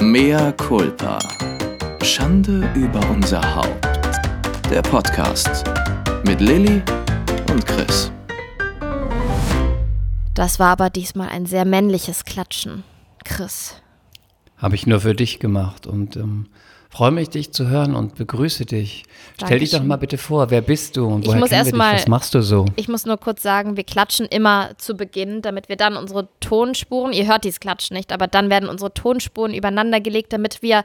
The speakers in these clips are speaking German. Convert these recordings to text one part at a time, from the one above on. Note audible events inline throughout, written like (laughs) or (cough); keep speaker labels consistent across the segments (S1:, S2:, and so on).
S1: Mea culpa. Schande über unser Haupt. Der Podcast mit Lilly und Chris.
S2: Das war aber diesmal ein sehr männliches Klatschen. Chris.
S3: Habe ich nur für dich gemacht und ähm, freue mich, dich zu hören und begrüße dich. Stell dich doch
S2: Dankeschön.
S3: mal bitte vor, wer bist du und
S2: Ich
S3: woher
S2: muss
S3: kennen
S2: erst mal-
S3: Was machst du so?
S2: Ich muss nur kurz sagen, wir klatschen immer zu Beginn, damit wir dann unsere Tonspuren, ihr hört dieses Klatschen nicht, aber dann werden unsere Tonspuren übereinander gelegt, damit wir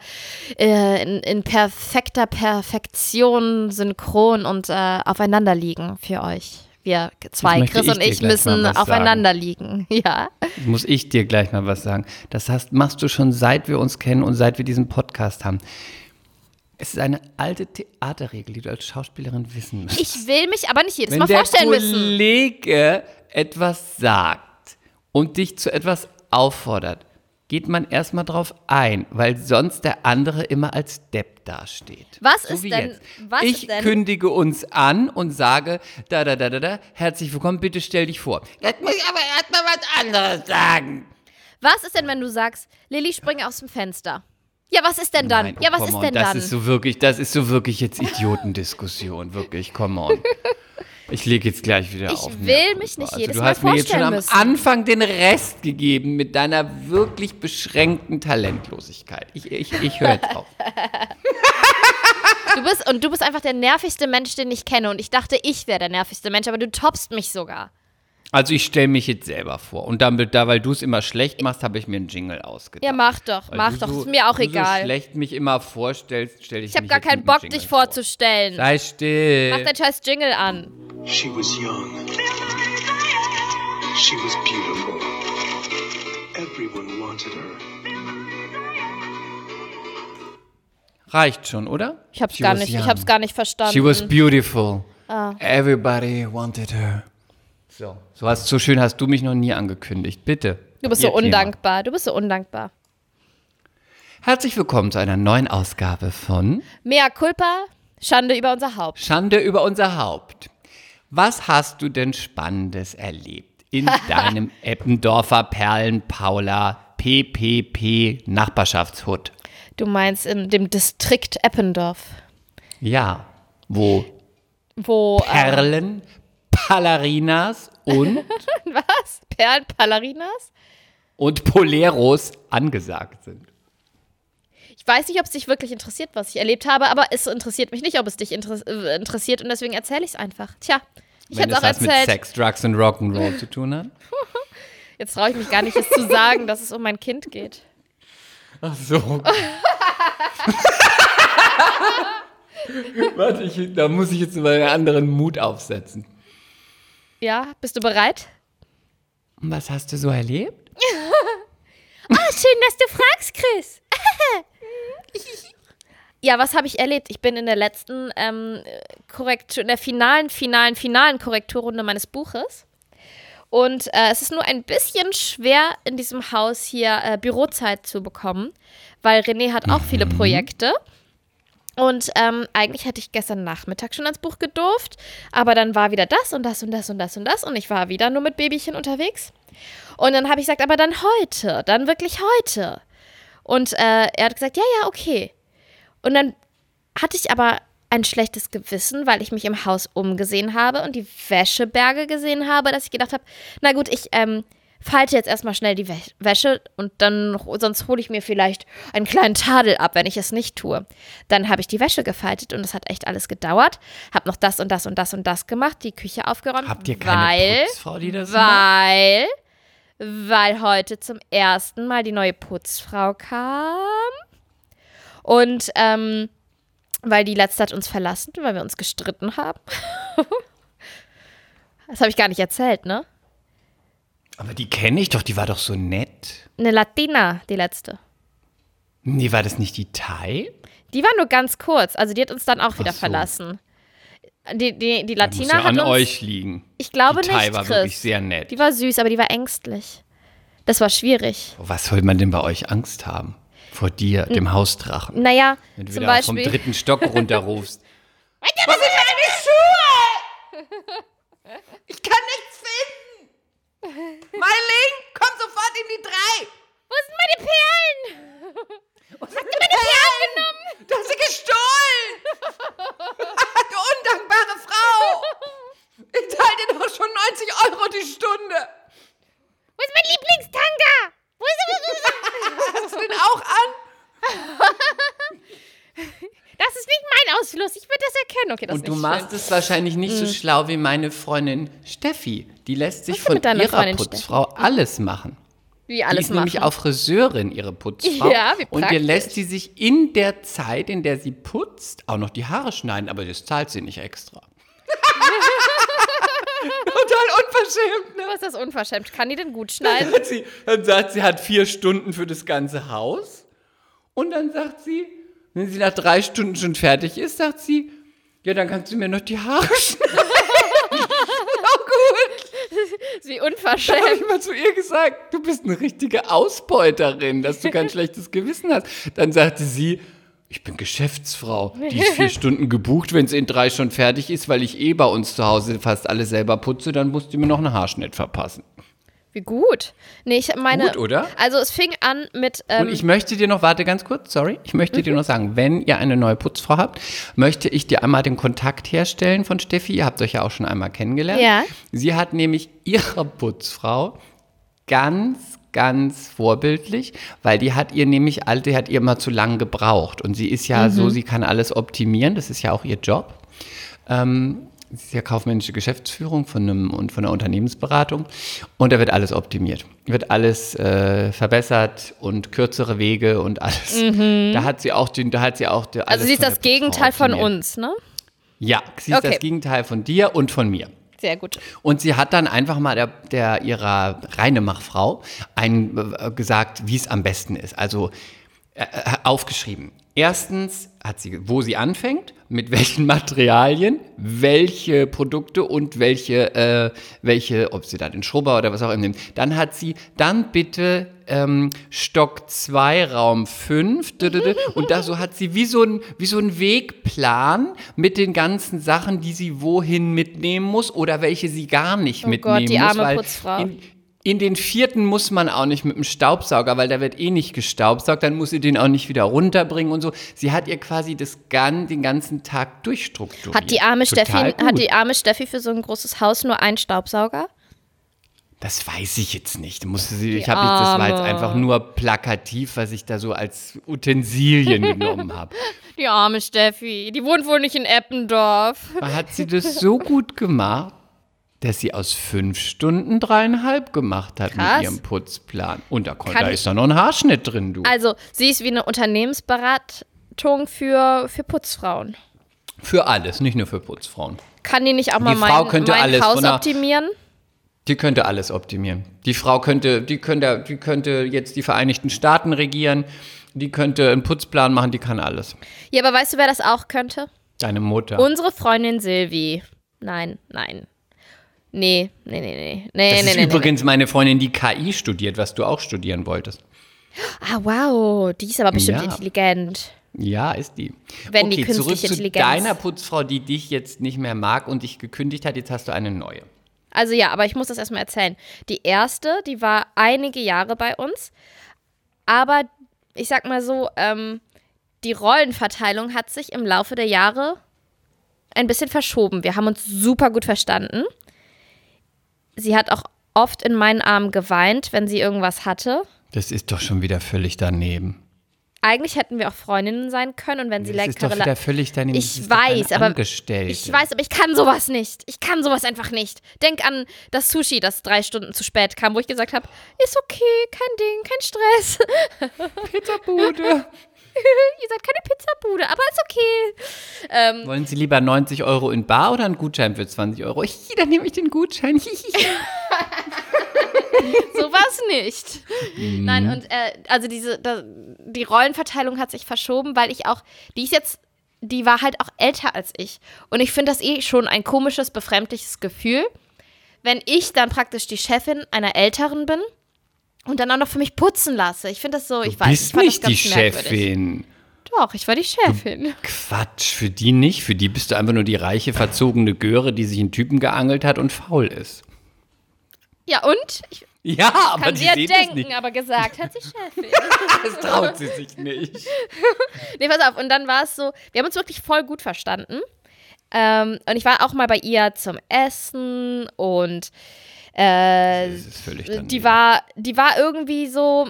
S2: äh, in, in perfekter Perfektion synchron und äh, aufeinander liegen für euch. Wir zwei, Chris und ich, müssen aufeinander liegen. (laughs) Ja.
S3: Muss ich dir gleich mal was sagen. Das hast, machst du schon seit wir uns kennen und seit wir diesen Podcast haben. Es ist eine alte Theaterregel, die du als Schauspielerin wissen musst.
S2: Ich will mich aber nicht jedes
S3: Wenn
S2: Mal
S3: der
S2: vorstellen müssen.
S3: Kollege etwas sagt und dich zu etwas auffordert, geht man erstmal drauf ein, weil sonst der andere immer als Depp dasteht.
S2: Was
S3: so
S2: ist denn-
S3: Jetzt.
S2: was
S3: ich
S2: denn-
S3: kündige uns an und sage, da, da, da, da, da, herzlich willkommen, bitte stell dich vor. Jetzt muss ich aber erstmal was anderes sagen.
S2: Was ist denn, wenn du sagst, Lilly, spring aus dem Fenster? Ja, was ist denn dann?
S3: Nein, oh,
S2: ja, was ist
S3: on,
S2: denn
S3: das
S2: dann?
S3: Ist so wirklich, das ist so wirklich jetzt Idiotendiskussion, wirklich, come on. (laughs) Ich lege jetzt gleich wieder
S2: Ich
S3: auf.
S2: will
S3: Mea
S2: mich nicht
S3: also,
S2: jedes
S3: du
S2: Mal
S3: hast mir jetzt schon
S2: vorstellen
S3: am. Anfang den Rest gegeben mit deiner wirklich beschränkten Talentlosigkeit. Ich, ich, ich höre jetzt auf.
S2: Du bist, und du bist einfach der nervigste Mensch, den ich kenne. Und ich dachte, ich wäre der nervigste Mensch, aber du toppst mich sogar.
S3: Also ich stelle mich jetzt selber vor. Und damit, da, weil du es immer schlecht machst, habe ich mir einen Jingle ausgedacht.
S2: Ja, mach doch,
S3: Weil
S2: mach
S3: du
S2: doch.
S3: so,
S2: ist mir auch
S3: du
S2: egal.
S3: so schlecht mich immer vorstellst, stelle ich
S2: ich habe
S3: mich
S2: gar keinen Bock, dich
S3: vor.
S2: vorzustellen.
S3: Sei still.
S2: Mach dein scheiß Jingle an.
S4: She was young. She was beautiful. Everyone wanted her.
S3: Reicht schon, oder?
S2: Ich hab's
S3: She
S2: gar
S3: was
S2: nicht, ich hab's gar nicht verstanden.
S3: She was beautiful.
S2: Ah.
S3: Everybody wanted her. So, so, hast, so schön hast du mich noch nie angekündigt. Bitte.
S2: du bist
S3: Ihr
S2: so
S3: Thema.
S2: undankbar. Du bist so undankbar.
S3: Herzlich willkommen zu einer neuen Ausgabe von
S2: Mea culpa, Schande über unser Haupt.
S3: Schande über unser Haupt. Was hast du denn Spannendes erlebt in (laughs) deinem Eppendorfer Perlen-Paula PPP Nachbarschaftshut?
S2: Du meinst in dem Distrikt Eppendorf,
S3: Ja, wo
S2: wo äh,
S3: Perlen, Ballerinas und, (laughs)
S2: was? Perlenpallerinas?
S3: und Poleros angesagt sind.
S2: Ich weiß nicht, ob es dich wirklich interessiert, was ich erlebt habe, aber es interessiert mich nicht, ob es dich inter äh, interessiert und deswegen erzähle ich es einfach. Tja, ich
S3: Wenn
S2: hätte es auch
S3: was mit
S2: erzählt.
S3: Sex, Drugs und Rock'n'Roll zu tun hat. (laughs)
S2: Jetzt traue ich mich gar nicht, es zu sagen, dass es um mein Kind geht.
S3: Ach so. (laughs) Warte, ich, da muss ich jetzt mal einen anderen Mut aufsetzen.
S2: Ja, bist du bereit?
S3: Und was hast du so erlebt? (laughs)
S2: Ah, schön, dass du fragst, Chris. (laughs) ja, was habe ich erlebt? Ich bin in der letzten ähm, Korrektur, in der finalen, finalen, finalen Korrekturrunde meines Buches. Und äh, es ist nur ein bisschen schwer, in diesem Haus hier äh, Bürozeit zu bekommen, weil René hat auch viele Projekte. Und ähm, eigentlich hätte ich gestern Nachmittag schon ans Buch gedurft, aber dann war wieder das und das und das und das und das und ich war wieder nur mit Babychen unterwegs. Und dann habe ich gesagt, aber dann heute, dann wirklich heute. Und äh, er hat gesagt, ja, ja, okay. Und dann hatte ich aber ein schlechtes Gewissen, weil ich mich im Haus umgesehen habe und die Wäscheberge gesehen habe, dass ich gedacht habe, na gut, ich ähm, falte jetzt erstmal schnell die Wä- Wäsche und dann, sonst hole ich mir vielleicht einen kleinen Tadel ab, wenn ich es nicht tue. Dann habe ich die Wäsche gefaltet und es hat echt alles gedauert. Habe noch das und das und das und das gemacht, die Küche aufgeräumt.
S3: Habt ihr keine
S2: weil,
S3: Putzfrau, die das macht?
S2: weil, weil heute zum ersten Mal die neue Putzfrau kam. Und ähm, weil die letzte hat uns verlassen, weil wir uns gestritten haben. (laughs) das habe ich gar nicht erzählt, ne?
S3: Aber die kenne ich doch, die war doch so nett.
S2: Eine Latina, die letzte.
S3: Nee, war das nicht die Thai?
S2: Die war nur ganz kurz, also die hat uns dann auch wieder
S3: so.
S2: verlassen. Die, die, die
S3: Muss
S2: Latina
S3: ja
S2: hat
S3: an
S2: uns,
S3: euch liegen.
S2: Ich glaube
S3: die Thai
S2: nicht,
S3: war
S2: Chris.
S3: wirklich sehr nett.
S2: Die war süß, aber die war ängstlich. Das war schwierig.
S3: Was soll man denn bei euch Angst haben? Vor dir, dem Hausdrachen.
S2: Naja,
S3: Wenn du
S2: zum
S3: wieder vom
S2: Beispiel.
S3: dritten Stock runterrufst. (laughs)
S2: Was sind meine Schuhe?
S3: Ich kann nichts finden. Meiling, komm sofort in die drei!
S2: Wo sind meine Perlen? Hast du meine Perlen genommen? Du hast sie gestohlen! Okay, das
S3: Und
S2: ist
S3: du machst
S2: schön.
S3: es wahrscheinlich nicht so schlau wie meine Freundin Steffi. Die lässt sich von ihrer
S2: Freundin
S3: Putzfrau alles machen.
S2: Wie
S3: Die
S2: alles
S3: ist
S2: machen.
S3: nämlich auch Friseurin, ihre Putzfrau.
S2: Ja, wie
S3: Und dir
S2: praktisch.
S3: lässt sie sich in der Zeit, in der sie putzt, auch noch die Haare schneiden, aber das zahlt sie nicht extra. (laughs) Total unverschämt, ne?
S2: Was ist das unverschämt? Kann die denn gut schneiden?
S3: Hat sie, dann sagt sie, hat vier Stunden für das ganze Haus. Und dann sagt sie, wenn sie nach drei Stunden schon fertig ist, sagt sie, ja, dann kannst du mir noch die Haare schneiden. (laughs)
S2: Wie
S3: Da habe
S2: unverschämt.
S3: ich mal zu ihr gesagt, du bist eine richtige Ausbeuterin, dass du kein schlechtes Gewissen hast. Dann sagte sie, ich bin Geschäftsfrau. Die ist vier (laughs) Stunden gebucht, wenn sie in drei schon fertig ist, weil ich eh bei uns zu Hause fast alles selber putze, dann musst du mir noch einen Haarschnitt verpassen.
S2: Wie gut. Nee, ich meine.
S3: Gut, oder?
S2: Also es fing an mit. Ähm,
S3: Und ich möchte dir noch, warte ganz kurz, sorry, ich möchte dir noch sagen, wenn ihr eine neue Putzfrau habt, möchte ich dir einmal den Kontakt herstellen von Steffi. Ihr habt euch ja auch schon einmal kennengelernt.
S2: Ja.
S3: Sie hat nämlich ihre Putzfrau ganz, ganz vorbildlich, weil die hat ihr nämlich, all- die hat ihr immer zu lang gebraucht. Und sie ist ja so, sie kann alles optimieren, das ist ja auch ihr Job. Ähm, ist ja kaufmännische Geschäftsführung von einem und von einer Unternehmensberatung und da wird alles optimiert, wird alles äh, verbessert und kürzere Wege und alles. Da hat sie auch den, da hat sie auch die- alles
S2: also sie ist das Gegenteil von uns, ne?
S3: Ja, sie ist
S2: Okay.
S3: das Gegenteil von dir und von mir.
S2: Sehr gut.
S3: Und sie hat dann einfach mal der, der ihrer Reinemachfrau ein, äh, gesagt, wie es am besten ist. Also äh, äh, aufgeschrieben. Erstens hat sie, wo sie anfängt, mit welchen Materialien, welche Produkte und welche, äh, welche, ob sie da den Schrubber oder was auch immer nimmt. Dann hat sie, dann bitte ähm, Stock 2, Raum 5. Und da so hat sie wie so ein, wie so ein Wegplan mit den ganzen Sachen, die sie wohin mitnehmen muss oder welche sie gar nicht
S2: Oh
S3: mitnehmen
S2: Gott, die
S3: muss.
S2: arme
S3: weil
S2: Putzfrau.
S3: In, in den vierten muss man auch nicht mit dem Staubsauger, weil da wird eh nicht gestaubsaugt, dann muss sie den auch nicht wieder runterbringen und so. Sie hat ihr quasi das gan den ganzen Tag durchstrukturiert.
S2: Hat die arme
S3: Total
S2: Steffi,
S3: gut.
S2: hat die arme Steffi für so ein großes Haus nur einen Staubsauger?
S3: Das weiß ich jetzt nicht. Musste sie, ich habe jetzt, das war jetzt einfach nur plakativ, was ich da so als Utensilien (laughs) genommen habe.
S2: Die arme Steffi. Die wohnt wohl nicht in Eppendorf.
S3: Hat sie das so gut gemacht, dass sie aus fünf Stunden dreieinhalb gemacht hat
S2: Krass.
S3: mit ihrem Putzplan. Und da,
S2: Kann
S3: da ist doch noch ein Haarschnitt drin, du.
S2: Also, sie ist wie eine Unternehmensberatung für, für Putzfrauen.
S3: Für alles, nicht nur für Putzfrauen.
S2: Kann die nicht auch mal
S3: Die Frau
S2: mein,
S3: könnte
S2: mein
S3: alles
S2: Haus
S3: von der-
S2: optimieren?
S3: Die könnte alles optimieren. Die Frau könnte, die könnte, die könnte jetzt die Vereinigten Staaten regieren. Die könnte einen Putzplan machen, die kann alles.
S2: Ja, aber weißt du, wer das auch könnte?
S3: Deine Mutter.
S2: Unsere Freundin Silvi. Nein, nein. Nee, nee, nee, nee. Nee,
S3: das
S2: nee,
S3: ist
S2: nee,
S3: übrigens meine Freundin, die KI studiert, was du auch studieren wolltest.
S2: Ah, wow. Die ist aber bestimmt
S3: Ja.
S2: intelligent.
S3: Ja, ist die.
S2: Wenn die
S3: okay, zurück
S2: künstliche
S3: zu
S2: Intelligenz-
S3: deiner Putzfrau, die dich jetzt nicht mehr mag und dich gekündigt hat. Jetzt hast du eine neue.
S2: Also ja, aber ich muss das erstmal erzählen. Die erste, die war einige Jahre bei uns, aber ich sag mal so, ähm, die Rollenverteilung hat sich im Laufe der Jahre ein bisschen verschoben. Wir haben uns super gut verstanden. Sie hat auch oft in meinen Armen geweint, wenn sie irgendwas hatte.
S3: Das ist doch schon wieder völlig daneben.
S2: Eigentlich hätten wir auch Freundinnen sein können und wenn sie
S3: Das ist doch wieder völlig daneben.
S2: Ich weiß, aber ich weiß, aber ich kann sowas nicht. Ich kann sowas einfach nicht. Denk an das Sushi, das drei Stunden zu spät kam, wo ich gesagt habe, ist okay, kein Ding, kein Stress.
S3: Pizzabude. (laughs) (laughs)
S2: Ihr seid keine Pizzabude, aber ist okay. Ähm,
S3: Wollen Sie lieber 90 Euro in Bar oder einen Gutschein für 20 Euro? (laughs) Hi, dann nehme ich den Gutschein. (laughs)
S2: sowas nicht.
S3: Mhm.
S2: Nein, und äh, also diese, da, die Rollenverteilung hat sich verschoben, weil ich auch, die ist jetzt, die war halt auch älter als ich. Und ich finde das eh schon ein komisches, befremdliches Gefühl, wenn ich dann praktisch die Chefin einer Älteren bin und dann auch noch für mich putzen lasse. Ich finde das so, ich
S3: Du
S2: weiß, ich
S3: bist
S2: fand
S3: nicht die. Chefin.
S2: Doch, ich war die Chefin.
S3: Quatsch, für die nicht. Für die bist du einfach nur die reiche, verzogene Göre, die sich einen Typen geangelt hat und faul ist.
S2: Ja, und? Ich
S3: Ja, aber
S2: kann
S3: die
S2: dir
S3: sehen das
S2: denken,
S3: nicht.
S2: aber gesagt hat sie Chefin. (laughs)
S3: Das traut sie sich nicht. (laughs)
S2: Nee, pass auf. Und dann war es so, wir haben uns wirklich voll gut verstanden. Ähm, und ich war auch mal bei ihr zum Essen und äh,
S3: Das ist völlig daneben.
S2: die war, die war irgendwie so,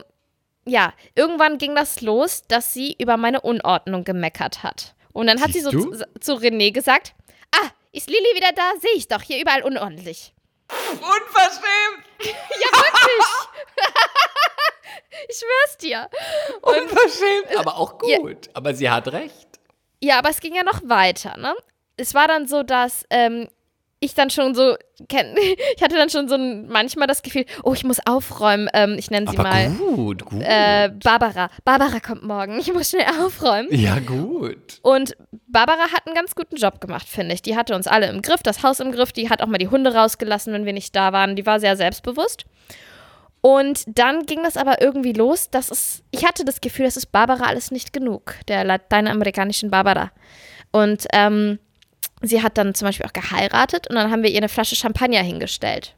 S2: ja, irgendwann ging das los, dass sie über meine Unordnung gemeckert hat. Und dann hat
S3: Siehst
S2: sie so zu, zu René gesagt, ah, ist Lilly wieder da? Sehe ich doch, hier überall unordentlich.
S3: Unverschämt! (laughs)
S2: Ja, wirklich. ich schwör's dir.
S3: Unverschämt! Aber auch
S2: Ja.
S3: gut. Aber sie hat recht.
S2: Ja, aber es ging ja noch weiter, ne? Es war dann so, dass ähm, ich dann schon so, (laughs) ich hatte dann schon so ein, manchmal das Gefühl, oh, ich muss aufräumen. Ähm, ich nenne sie
S3: Aber
S2: mal
S3: gut, gut.
S2: äh, Barbara. Barbara kommt morgen. Ich muss schnell aufräumen.
S3: ja, gut.
S2: Und Barbara hat einen ganz guten Job gemacht, finde ich. Die hatte uns alle im Griff, das Haus im Griff. Die hat auch mal die Hunde rausgelassen, wenn wir nicht da waren. Die war sehr selbstbewusst. Und dann ging das aber irgendwie los, dass es, ich hatte das Gefühl, das ist Barbara alles nicht genug, der lateinamerikanischen Barbara. Und ähm, sie hat dann zum Beispiel auch geheiratet und dann haben wir ihr eine Flasche Champagner hingestellt.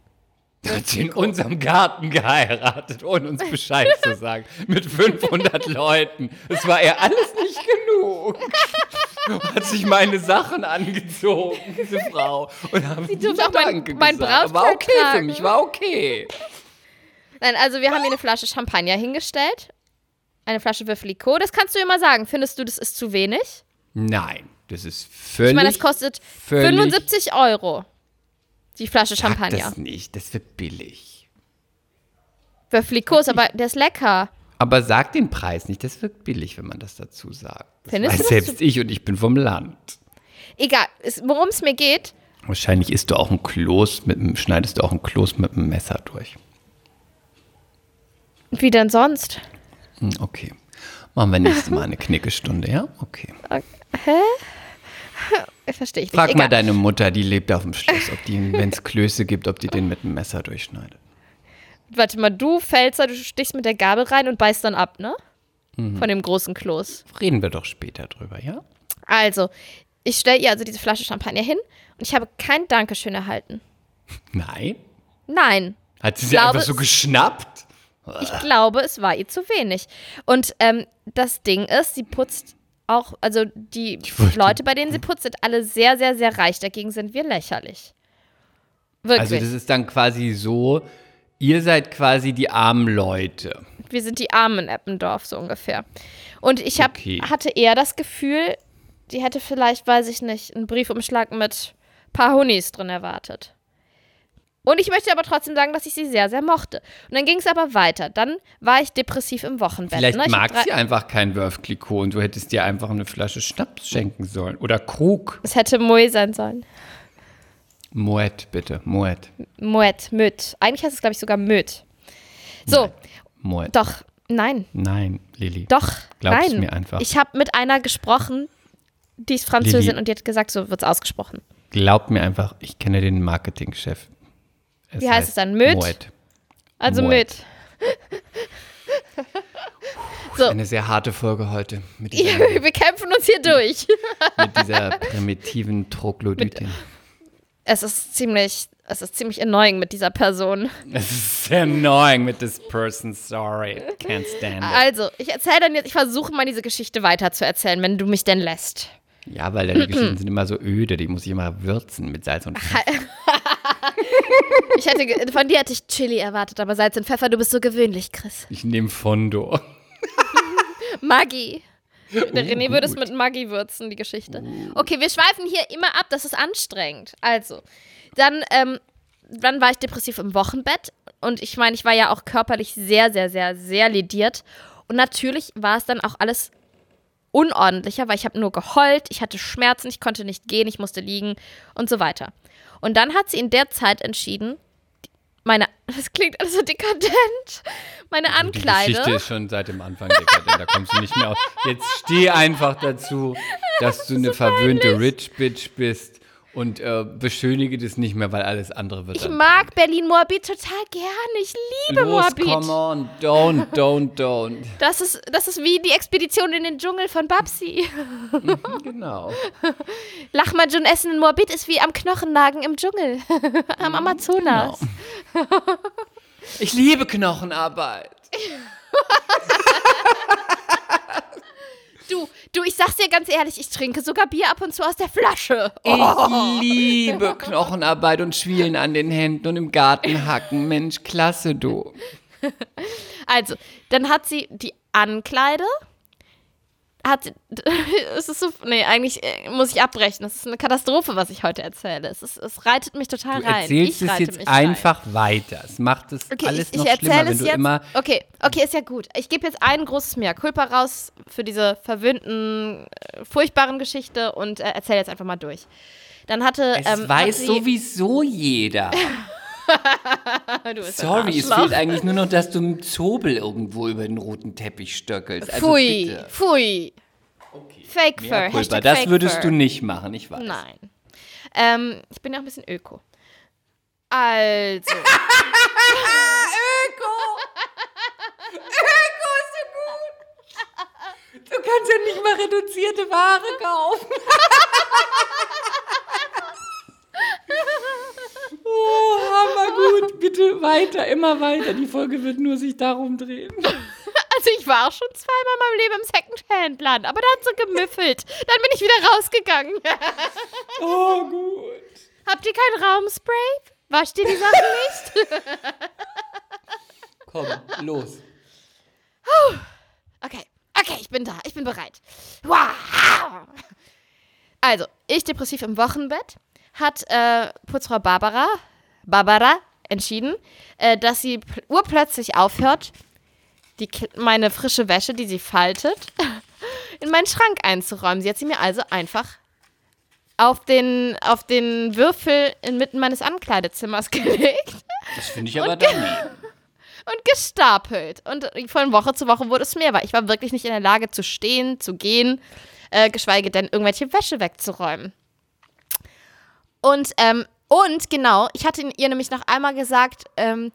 S3: Hat sie in unserem Garten geheiratet, ohne uns Bescheid zu sagen. Mit 500 Leuten. Es war ihr alles nicht genug. Hat sich meine Sachen angezogen, diese Frau. Und haben sie
S2: durfte auch mein- mein
S3: War
S2: Brautkleid
S3: okay für
S2: tragen.
S3: mich, war okay.
S2: Nein, also wir haben ihr eine Flasche Champagner hingestellt. Eine Flasche Würfelikot. Das kannst du immer sagen. Findest du, das ist zu wenig?
S3: Nein, das ist völlig.
S2: Ich meine, das kostet
S3: völlig-
S2: 75 Euro. Die Flasche Champagner.
S3: das nicht, das wird billig.
S2: Würfelikot ist aber, der ist lecker.
S3: Aber sag den Preis nicht, das wird billig, wenn man das dazu sagt. Das
S2: Findest
S3: weiß selbst ich und ich bin vom Land.
S2: Egal, worum es mir geht,
S3: Wahrscheinlich isst du auch ein Kloß mit dem, schneidest du auch ein Kloß mit dem Messer durch.
S2: wie denn sonst?
S3: Hm, Okay. Machen wir nächstes Mal eine Knickestunde, ja? Okay. (laughs)
S2: Verstehe ich nicht.
S3: Frag mal
S2: Egal.
S3: deine Mutter, die lebt auf dem Schloss, ob die, wenn es Klöße gibt, ob die den mit dem Messer durchschneidet.
S2: Warte mal, du da, du stichst mit der Gabel rein und beißt dann ab, ne?
S3: Mhm.
S2: Von dem großen Kloß.
S3: Reden wir doch später drüber, ja?
S2: Also, ich stelle ihr also diese Flasche Champagner hin und ich habe kein Dankeschön erhalten.
S3: Nein?
S2: Nein.
S3: Hat sie sie
S2: glaube,
S3: einfach so
S2: es-
S3: geschnappt?
S2: Ich glaube, es war ihr zu wenig. Und ähm, das Ding ist, sie putzt auch, also die Leute, bei denen sie putzt, sind alle sehr, sehr, sehr reich. Dagegen sind wir lächerlich. Wirklich.
S3: Also das ist dann quasi so, ihr seid quasi die armen Leute.
S2: wir sind die Armen in Eppendorf, so ungefähr. Und ich hab,
S3: Okay.
S2: hatte eher das Gefühl, die hätte vielleicht, weiß ich nicht, einen Briefumschlag mit ein paar Honis drin erwartet. Und ich möchte aber trotzdem sagen, dass ich sie sehr, sehr mochte. Und dann ging es aber weiter. Dann war ich depressiv im Wochenbett.
S3: Vielleicht
S2: ne? Ich hab
S3: mag sie einfach kein Wurf Clicquot und du hättest dir einfach eine Flasche Schnaps schenken sollen. Oder Krug.
S2: Es hätte Moe sein sollen.
S3: Moet, bitte. Moet.
S2: Moet, Möt. Eigentlich heißt es, glaube ich, sogar Möt. So,
S3: Moet.
S2: doch, nein,
S3: Nein, Lilly.
S2: doch,
S3: Glaub's
S2: nein.
S3: mir einfach.
S2: Ich habe mit einer gesprochen, die ist Französin
S3: Lilly.
S2: und die hat gesagt, so wird es ausgesprochen.
S3: Glaub mir einfach, ich kenne den Marketingchef.
S2: Wie heißt es dann? Möt?
S3: Moet.
S2: Also
S3: Moet.
S2: Möt. So.
S3: Eine sehr harte Folge heute mit
S2: Ja, wir kämpfen uns hier durch. (laughs)
S3: mit dieser primitiven Troglodytin.
S2: Es ist ziemlich, es ist ziemlich annoying mit dieser Person.
S3: Es ist sehr annoying mit this person, sorry. Can't stand it.
S2: Also, ich erzähle dann jetzt, ich versuche mal diese Geschichte weiter zu erzählen, wenn du mich denn lässt.
S3: Ja, weil deine Geschichten sind immer so öde, die muss ich immer würzen mit Salz und (laughs) Pfeffer.
S2: Ich hätte, von dir hätte ich Chili erwartet, aber Salz und Pfeffer, du bist so gewöhnlich, Chris.
S3: Ich nehme Fondo. (laughs)
S2: Maggi. Der René würde es mit Maggi würzen, die Geschichte. Okay, wir schweifen hier immer ab, das ist anstrengend. Also, dann, ähm, dann war ich depressiv im Wochenbett und ich meine, ich war ja auch körperlich sehr, sehr, sehr, sehr lediert. Und natürlich war es dann auch alles unordentlicher, weil ich habe nur geheult, ich hatte Schmerzen, ich konnte nicht gehen, ich musste liegen und so weiter. Und dann hat sie in der Zeit entschieden, meine, (laughs) das klingt alles so dekadent, meine
S3: Die Geschichte
S2: Ankleide.
S3: ist schon seit dem Anfang dekadent, da kommst du nicht mehr aus. Jetzt steh einfach dazu, dass du eine verwöhnte Rich Bitch bist und äh, beschönige das nicht mehr, weil alles andere wird
S2: Ich mag Berlin-Moabit total gerne. Ich liebe
S3: Los,
S2: Moabit.
S3: come on, don't, don't, don't.
S2: Das ist, das ist wie die Expedition in den Dschungel von Babsi.
S3: Genau. (laughs)
S2: Lachmajun essen in Moabit ist wie am Knochennagen im Dschungel. (laughs) am Amazonas.
S3: Ich liebe Knochenarbeit. (laughs)
S2: Du, du, ich sag's dir ganz ehrlich, ich trinke sogar Bier ab und zu aus der Flasche.
S3: Ich liebe Knochenarbeit und Schwielen an den Händen und im Garten hacken. Mensch, klasse, du.
S2: Also, Dann hat sie die Ankleide. Hat, (laughs) es ist so, nee, eigentlich äh, muss ich abbrechen. Es ist eine Katastrophe, was ich heute erzähle. Es, ist, es reitet mich total
S3: Du
S2: rein.
S3: erzählst
S2: ich
S3: es jetzt
S2: mich rein.
S3: einfach weiter. Es macht es
S2: Okay,
S3: alles
S2: ich,
S3: noch
S2: ich
S3: schlimmer, wenn du
S2: jetzt.
S3: immer.
S2: Okay, okay, ist ja gut. Ich gebe jetzt ein großes Mehr Culpa raus für diese verwöhnten, äh, furchtbaren Geschichte und äh, erzähle jetzt einfach mal durch. Dann hatte.
S3: Es
S2: ähm,
S3: weiß sowieso jeder. (laughs)
S2: Du bist ein
S3: Sorry, es fehlt eigentlich nur noch, dass du im Zobel irgendwo über den roten Teppich stöckelst. Also
S2: Pfui,
S3: bitte.
S2: pfui. Fake Fur. Hashtag
S3: Das
S2: Fake
S3: würdest
S2: Fur.
S3: du nicht machen, ich weiß.
S2: Nein. Ähm, ich bin ja auch ein bisschen öko. Also.
S3: Du kannst ja nicht mal reduzierte Ware kaufen. (laughs) oh, hammergut. Bitte weiter, immer weiter. Die Folge wird nur sich darum drehen. (laughs)
S2: Also ich war auch schon zweimal in meinem Leben im Secondhand-Laden, aber da hat so gemüffelt. Dann bin ich wieder rausgegangen. (laughs)
S3: Oh, gut.
S2: Habt ihr kein Raumspray? Wascht ihr die Sachen nicht? (laughs)
S3: Komm, los.
S2: Okay, okay, ich bin da, ich bin bereit. Wow. Also, ich depressiv im Wochenbett, hat äh, Putzfrau Barbara, Barbara entschieden, äh, dass sie pl- urplötzlich aufhört, die, meine frische Wäsche, die sie faltet, (laughs) in meinen Schrank einzuräumen. Sie hat sie mir also einfach auf den, auf den Würfel inmitten meines Ankleidezimmers (laughs) gelegt.
S3: Das finde ich aber daneben. (laughs)
S2: und gestapelt. Und von Woche zu Woche wurde es mehr, weil ich war wirklich nicht in der Lage zu stehen, zu gehen, äh, geschweige denn irgendwelche Wäsche wegzuräumen. Und, ähm, und genau, ich hatte ihr nämlich noch einmal gesagt, ähm,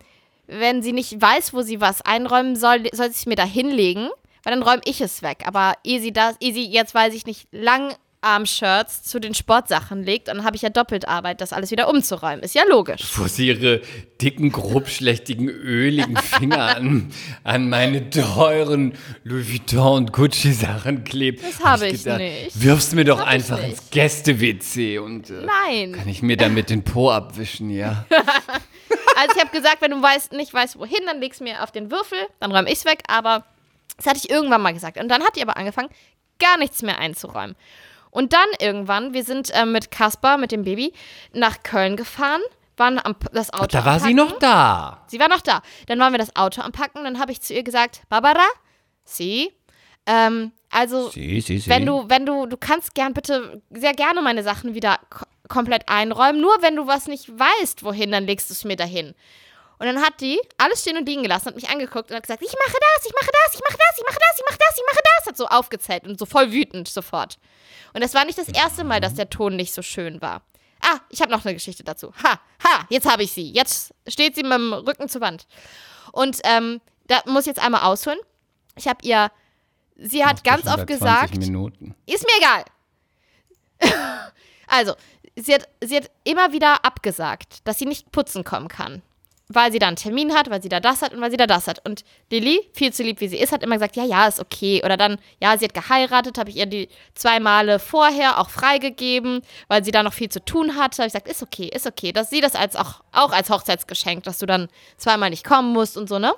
S2: wenn sie nicht weiß, wo sie was einräumen soll, soll sie es mir da hinlegen, weil dann räume ich es weg. Aber ehe sie das, ehe jetzt, weiß ich nicht, Langarm-Shirts zu den Sportsachen legt, dann habe ich ja doppelt Arbeit, das alles wieder umzuräumen. Ist ja logisch.
S3: Bevor sie ihre dicken, grobschlächtigen, öligen Finger an, an meine teuren Louis Vuitton und Gucci-Sachen klebt.
S2: Das
S3: hab
S2: habe ich nicht.
S3: Wirfst mir doch
S2: ich
S3: einfach ins Gäste-WC und äh,
S2: Nein.
S3: kann ich mir damit den Po abwischen, ja? (laughs)
S2: Also ich habe gesagt, wenn du weißt, nicht weißt, wohin, dann legst mir auf den Würfel, dann räume ich's weg. Aber das hatte ich irgendwann mal gesagt. Und dann hat die aber angefangen, gar nichts mehr einzuräumen. Und dann irgendwann, wir sind äh, mit Kaspar, mit dem Baby, nach Köln gefahren, waren am, das Auto
S3: Da war
S2: am
S3: sie noch da.
S2: Sie war noch da. Dann waren wir das Auto am Packen. Dann habe ich zu ihr gesagt, Barbara, sie, ähm, also
S3: Sie, sie, sie.
S2: wenn du, wenn du, du kannst gern bitte sehr gerne meine Sachen wieder ko komplett einräumen. Nur wenn du was nicht weißt, wohin, dann legst du es mir dahin. Und dann hat die alles stehen und liegen gelassen, hat mich angeguckt und hat gesagt, ich mache das, ich mache das, ich mache das, ich mache das, ich mache das, ich mache das. Hat so aufgezählt und so voll wütend sofort. Und das war nicht das erste Mal, dass der Ton nicht so schön war. Ah, ich habe noch eine Geschichte dazu. Ha, ha, jetzt habe ich sie. Jetzt steht sie mit dem Rücken zur Wand. Und ähm, da muss ich jetzt einmal ausholen. Ich habe ihr, sie hat ganz oft
S3: seit 20
S2: gesagt,
S3: Minuten.
S2: ist mir egal. (laughs) also, sie hat, sie hat immer wieder abgesagt, dass sie nicht putzen kommen kann. Weil sie da einen Termin hat, weil sie da das hat und weil sie da das hat. Und Lilly, viel zu lieb wie sie ist, hat immer gesagt, ja, ja, ist okay. Oder dann, ja, sie hat geheiratet, habe ich ihr die zwei Male vorher auch freigegeben, weil sie da noch viel zu tun hatte. Habe ich gesagt, ist okay, ist okay. Dass sie das als auch, auch als Hochzeitsgeschenk, dass du dann zweimal nicht kommen musst und so, ne?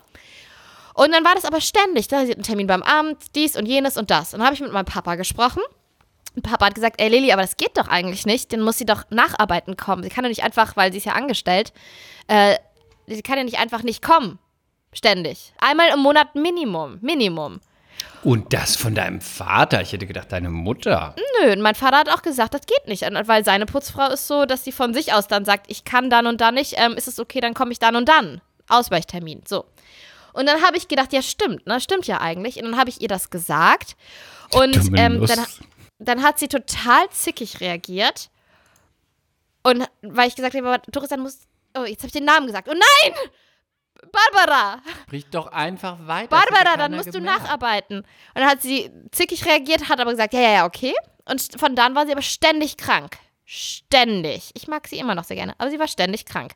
S2: Und dann war das aber ständig. Da, sie hat einen Termin beim Abend, dies und jenes und das. Und dann habe ich mit meinem Papa gesprochen. Papa hat gesagt, ey Lilly, aber das geht doch eigentlich nicht. Den muss sie doch nacharbeiten kommen. Sie kann doch nicht einfach, weil sie ist ja angestellt, äh, sie kann ja nicht einfach nicht kommen. Ständig. Einmal im Monat Minimum. Minimum.
S3: Und das von deinem Vater. Ich hätte gedacht, deine Mutter.
S2: Nö, und mein Vater hat auch gesagt, das geht nicht. Weil seine Putzfrau ist so, dass sie von sich aus dann sagt, ich kann dann und dann nicht, ähm, ist es okay, dann komme ich dann und dann. Ausweichtermin. So. Und dann habe ich gedacht, ja, stimmt, ne? Stimmt ja eigentlich. Und dann habe ich ihr das gesagt. Und ähm, dann, dann hat sie total zickig reagiert. Und weil ich gesagt habe, Doris, dann muss. Oh, jetzt habe ich den Namen gesagt. Oh nein! Barbara!
S3: Sprich doch einfach weiter.
S2: Barbara, dann musst du
S3: gemerkt.
S2: nacharbeiten. Und dann hat sie zickig reagiert, hat aber gesagt, ja, ja, ja, okay. Und von dann war sie aber ständig krank. Ständig. Ich mag sie immer noch sehr gerne, aber sie war ständig krank.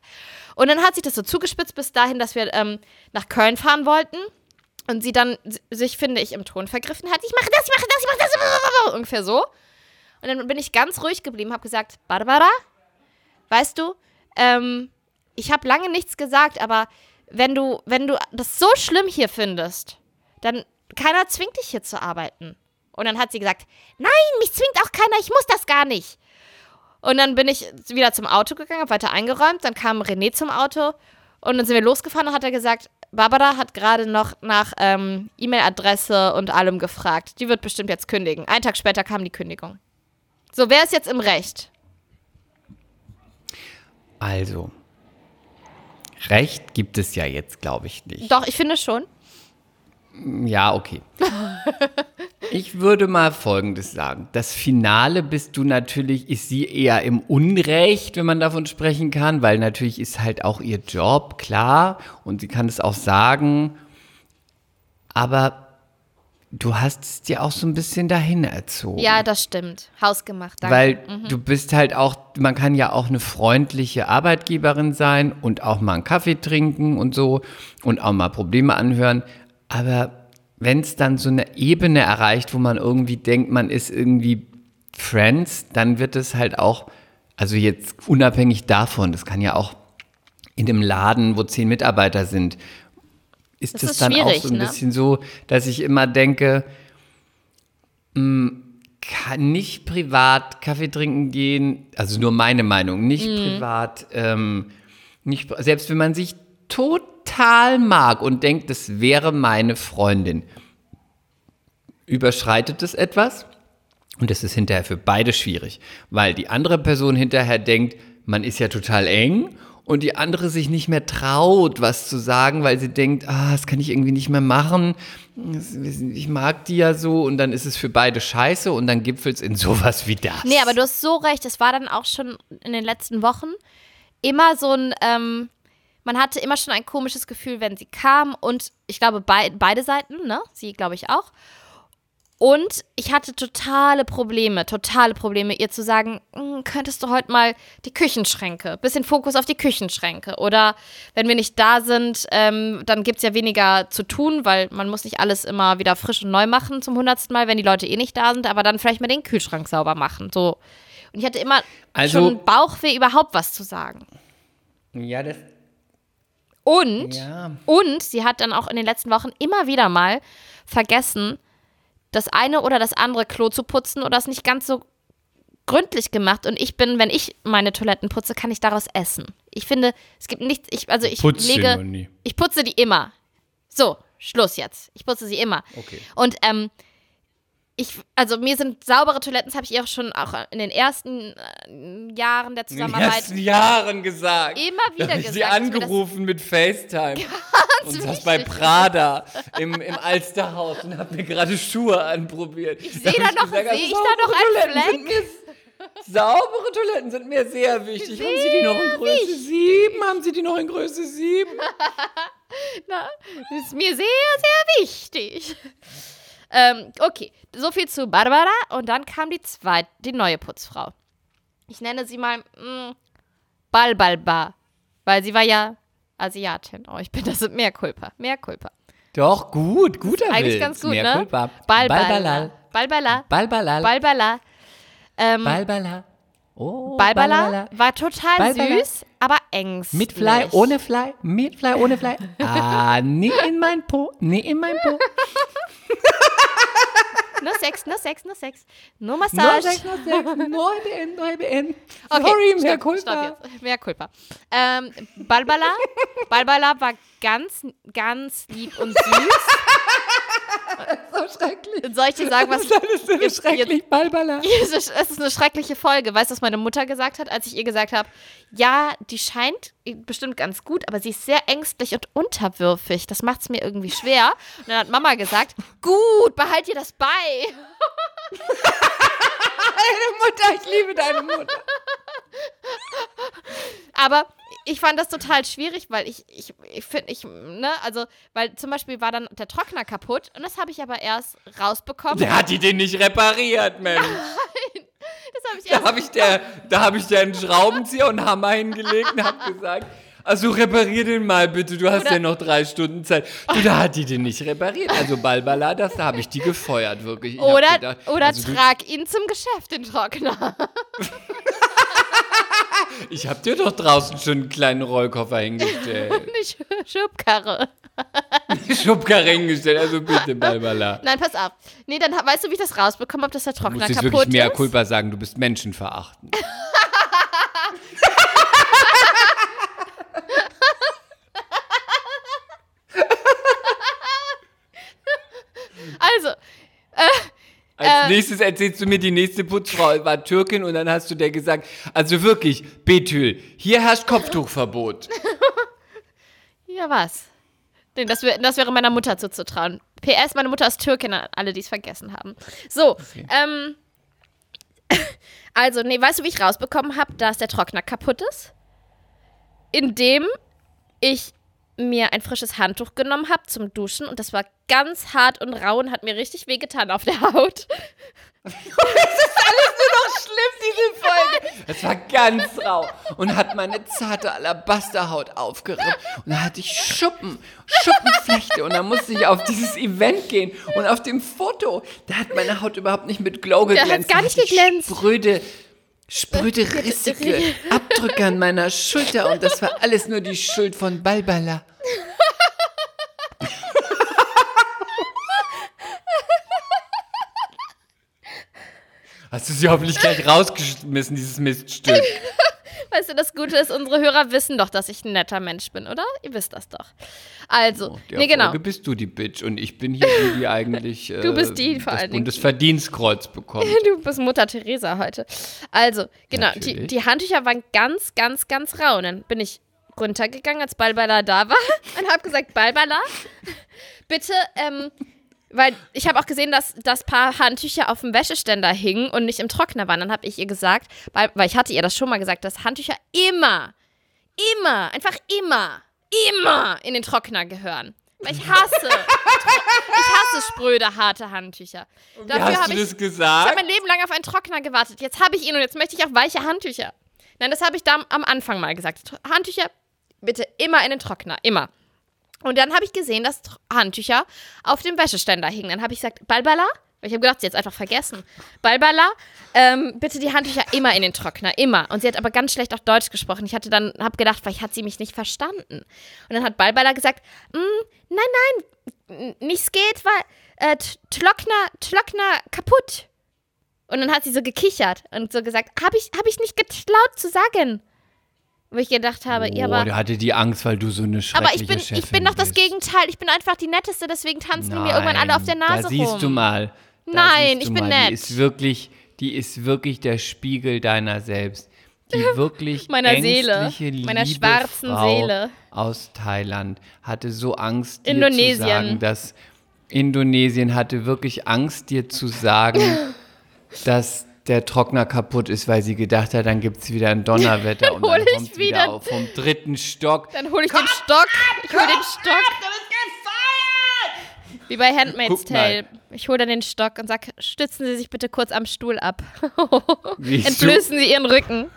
S2: Und dann hat sich das so zugespitzt bis dahin, dass wir ähm, nach Köln fahren wollten. Und sie dann sich, finde ich, im Ton vergriffen hat. Ich mache das, ich mache das, ich mache das. Ungefähr so. Und dann bin ich ganz ruhig geblieben, habe gesagt, Barbara, weißt du, ähm, ich habe lange nichts gesagt, aber wenn du, wenn du das so schlimm hier findest, dann keiner zwingt dich hier zu arbeiten. Und dann hat sie gesagt, nein, mich zwingt auch keiner, ich muss das gar nicht. Und dann bin ich wieder zum Auto gegangen, habe weiter eingeräumt, dann kam René zum Auto und dann sind wir losgefahren und hat er gesagt, Barbara hat gerade noch nach ähm, E-Mail-Adresse und allem gefragt. Die wird bestimmt jetzt kündigen. Einen Tag später kam die Kündigung. So, wer ist jetzt im Recht?
S3: Also, Recht gibt es ja jetzt, glaube ich, nicht.
S2: Doch, ich finde schon.
S3: Ja, okay. (laughs) Ich würde mal Folgendes sagen. Das Finale bist du natürlich, ist sie eher im Unrecht, wenn man davon sprechen kann, weil natürlich ist halt auch ihr Job, klar, und sie kann es auch sagen. Aber du hast es dir auch so ein bisschen dahin erzogen.
S2: Ja, das stimmt. Hausgemacht, danke.
S3: Weil du bist halt auch, man kann ja auch eine freundliche Arbeitgeberin sein und auch mal einen Kaffee trinken und so und auch mal Probleme anhören. Aber wenn es dann so eine Ebene erreicht, wo man irgendwie denkt, man ist irgendwie Friends, dann wird es halt auch, also jetzt unabhängig davon, das kann ja auch in einem Laden, wo zehn Mitarbeiter sind, ist
S2: Das
S3: es
S2: ist
S3: dann auch so ein
S2: ne?
S3: bisschen so, dass ich immer denke, mh, kann nicht privat Kaffee trinken gehen, also nur meine Meinung, nicht
S2: Mhm.
S3: privat, ähm, nicht, selbst wenn man sich total mag und denkt, das wäre meine Freundin, überschreitet es etwas und es ist hinterher für beide schwierig, weil die andere Person hinterher denkt, man ist ja total eng und die andere sich nicht mehr traut, was zu sagen, weil sie denkt, ah, das kann ich irgendwie nicht mehr machen. Ich mag die ja so und dann ist es für beide scheiße und dann gipfelt es in sowas wie das.
S2: Nee, aber du hast so recht. Es war dann auch schon in den letzten Wochen immer so ein, ähm, man hatte immer schon ein komisches Gefühl, wenn sie kam und ich glaube bei, beide Seiten, ne? Sie glaube ich auch. Und ich hatte totale Probleme, totale Probleme, ihr zu sagen, "Mm, könntest du heute mal die Küchenschränke, bisschen Fokus auf die Küchenschränke. Oder wenn wir nicht da sind, ähm, dann gibt es ja weniger zu tun, weil man muss nicht alles immer wieder frisch und neu machen zum hundertsten Mal, wenn die Leute eh nicht da sind, aber dann vielleicht mal den Kühlschrank sauber machen. So. Und ich hatte immer
S3: Also-
S2: schon Bauchweh, überhaupt was zu sagen.
S3: ja, das,
S2: Und,
S3: ja.
S2: und sie hat dann auch in den letzten Wochen immer wieder mal vergessen, das eine oder das andere Klo zu putzen oder es nicht ganz so gründlich gemacht. Und ich bin, wenn ich meine Toiletten putze, kann ich daraus essen. Ich finde, es gibt nichts, ich, also ich
S3: Putzt sie
S2: lege, ich putze die immer. So, Schluss jetzt. Ich putze sie immer.
S3: Okay.
S2: Und ähm, ich, also mir sind saubere Toiletten, das habe ich ihr auch schon auch in den ersten äh, Jahren der
S3: in den
S2: Zusammenarbeit
S3: ersten Jahren gesagt.
S2: immer wieder
S3: habe ich
S2: gesagt.
S3: sie angerufen mit FaceTime. (laughs) und saß bei
S2: wichtig.
S3: Prada im, im Alsterhaus und habe mir gerade Schuhe anprobiert. Ich
S2: sehe da noch- sehe ich da noch einen Fleck?
S3: saubere Toiletten sind mir sehr wichtig. haben Sie die noch in Größe 7? Haben Sie die noch in Größe 7? (laughs)
S2: Na, das ist mir sehr, sehr wichtig. Ähm, okay, so viel zu Barbara und dann kam die zweite, die neue Putzfrau. Ich nenne sie mal mh, Balbalba, weil sie war ja Asiatin. Oh, ich bin das sind mehr Culpa, mehr Culpa.
S3: Doch, gut, guter
S2: Eigentlich
S3: Witz.
S2: ganz gut,
S3: Mehr
S2: ne?
S3: Culpa.
S2: Balbala.
S3: Balbalal.
S2: Balbala.
S3: Balbalal.
S2: Balbala. Ähm,
S3: Balbala. Oh,
S2: Balbala war total
S3: Balbala.
S2: süß, aber ängstlich.
S3: Mit Fly, ohne Fly, mit Fly, ohne Fly. (laughs) Ah, nee in mein Po, nee in mein Po. (laughs)
S2: Nur Sex, nur Sex, nur Sex. Nur
S3: Nur
S2: Massage.
S3: Sex, nur Sex, nur BN, nur BN. (laughs)
S2: Okay,
S3: Sorry,
S2: stopp,
S3: mehr Culpa.
S2: Stopp jetzt. Mehr Culpa. Ähm, Balbala, (laughs) Balbala war ganz, ganz lieb und süß. (laughs) (laughs)
S3: So schrecklich.
S2: Soll ich dir sagen, was...
S3: Das ist so
S2: Jetzt-
S3: schrecklich, Balbala. (laughs)
S2: Es ist es ist eine schreckliche Folge. Weißt du, was meine Mutter gesagt hat, als ich ihr gesagt habe? Ja, die scheint bestimmt ganz gut, aber sie ist sehr ängstlich und unterwürfig. Das macht es mir irgendwie schwer. Und dann hat Mama gesagt, gut, behalt dir das bei. (laughs)
S3: Deine Mutter, ich liebe deine Mutter.
S2: Aber ich fand das total schwierig, weil ich, ich, ich finde, ich, ne, also, weil zum Beispiel war dann der Trockner kaputt und das habe ich aber erst rausbekommen.
S3: Der hat die den nicht repariert, Mensch. (laughs)
S2: das habe ich
S3: Da
S2: erst
S3: habe ich, der, da hab ich dir einen Schraubenzieher und einen Hammer hingelegt und habe gesagt, also reparier den mal bitte, du hast
S2: Oder-
S3: ja noch drei Stunden Zeit. Du, da hat die den nicht repariert. Also Balbala, das, da habe ich die gefeuert, wirklich. Ich
S2: Oder,
S3: gedacht,
S2: oder
S3: also du-
S2: trag ihn zum Geschäft, den Trockner. (laughs)
S3: Ich habe dir doch draußen schon einen kleinen Rollkoffer hingestellt. (laughs)
S2: Nicht Schubkarre.
S3: Schubkarre hingestellt, also bitte, Balbala.
S2: Nein, pass auf. Nee, dann weißt du, wie ich das rausbekomme, ob das der
S3: Du
S2: Trockner
S3: musst jetzt
S2: kaputt
S3: wirklich mehr
S2: ist?
S3: Culpa sagen, du bist menschenverachtend. (laughs) Als nächstes erzählst du mir, die nächste Putzfrau war Türkin und dann hast du der gesagt, also wirklich, Betül, hier herrscht Kopftuchverbot. (laughs)
S2: ja was? Das, wär, das wäre meiner Mutter zuzutrauen. PS, meine Mutter ist Türkin, alle, die es vergessen haben. So, ähm, (coughs) also, nee, weißt du, wie ich rausbekommen habe, dass der Trockner kaputt ist? Indem ich mir ein frisches Handtuch genommen habe zum Duschen und das war ganz hart und rau und hat mir richtig wehgetan auf der Haut. (laughs)
S3: Schlimm, diese Folge. Das war ganz rau und hat meine zarte Alabasterhaut aufgerippt. Und da hatte ich Schuppen, Schuppenflechte. Und dann musste ich auf dieses Event gehen. Und auf dem Foto, da hat meine Haut überhaupt nicht mit Glow
S2: Da
S3: geglänzt.
S2: gar
S3: Da
S2: nicht
S3: hatte ich
S2: geglänzt.
S3: Spröde, spröde, rissige (laughs) Abdrücke an meiner Schulter. Und das war alles nur die Schuld von Balbala. Hast du sie hoffentlich gleich rausgeschmissen, dieses Miststück? (laughs)
S2: Weißt du, das Gute ist, unsere Hörer wissen doch, dass ich ein netter Mensch bin, oder? Ihr wisst das doch. Also,
S3: Der
S2: nee, genau.
S3: Folge bist du die Bitch und ich bin hier die, die eigentlich äh, (laughs)
S2: Du bist die vor
S3: das
S2: allen Dingen.
S3: Bundesverdienstkreuz bekommt. (laughs)
S2: Du bist Mutter Teresa heute. Also, genau, die, die Handtücher waren ganz, ganz, ganz rau. Und dann bin ich runtergegangen, als Balbala da war (laughs) und habe gesagt, Balbala, bitte, ähm, weil ich habe auch gesehen, dass das paar Handtücher auf dem Wäscheständer hingen und nicht im Trockner waren. Dann habe ich ihr gesagt, weil, weil ich hatte ihr das schon mal gesagt, dass Handtücher immer, immer, einfach immer, immer in den Trockner gehören. Weil ich hasse, (laughs) ich hasse spröde, harte Handtücher. Dafür
S3: Hast
S2: habe
S3: du
S2: ich
S3: das
S2: ich habe
S3: gesagt?
S2: mein Leben lang auf einen Trockner gewartet. Jetzt habe ich ihn und jetzt möchte ich auch weiche Handtücher. Nein, das habe ich da am Anfang mal gesagt. Handtücher bitte immer in den Trockner, immer. Und dann habe ich gesehen, dass Handtücher auf dem Wäscheständer hingen. Dann habe ich gesagt, Balbala, ich habe gedacht, sie hat es einfach vergessen. Balbala, ähm, bitte die Handtücher immer in den Trockner, immer. Und sie hat aber ganz schlecht auch Deutsch gesprochen. Ich hatte dann, habe gedacht, vielleicht hat sie mich nicht verstanden. Und dann hat Balbala gesagt, "Mm, nein, nein, nichts geht, weil äh, Trockner, Trockner kaputt. Und dann hat sie so gekichert und so gesagt, habe ich, hab ich nicht getraut zu sagen. Wo ich gedacht habe, ja,
S3: oh,
S2: aber,
S3: der hatte die Angst, weil du so eine schreckliche
S2: aber ich bin,
S3: Chefin
S2: ich bin doch das
S3: bist.
S2: Gegenteil. Ich bin einfach die Netteste, deswegen tanzen die mir irgendwann alle auf der
S3: Nein,
S2: Nase
S3: Da siehst
S2: rum.
S3: du mal. Da
S2: Nein,
S3: siehst
S2: ich bin
S3: mal,
S2: nett.
S3: Die ist wirklich, die ist wirklich der Spiegel deiner selbst. Die (laughs) wirklich
S2: Meiner Seele, meiner schwarzen
S3: Frau
S2: Seele.
S3: aus Thailand hatte so Angst, dir
S2: Indonesien.
S3: zu sagen, dass Indonesien hatte wirklich Angst, dir zu sagen, (laughs) dass der Trockner kaputt ist, weil sie gedacht hat, dann gibt es wieder ein Donnerwetter (laughs) und dann
S2: ich
S3: kommt
S2: wieder-
S3: wieder auf vom dritten Stock.
S2: Dann hole ich den Stock. Ich hole den Stock. Wie bei Handmaid's. Tale. Ich hole dann den Stock und sag, stützen Sie sich bitte kurz am Stuhl ab. (laughs) Entblößen Sie Ihren Rücken.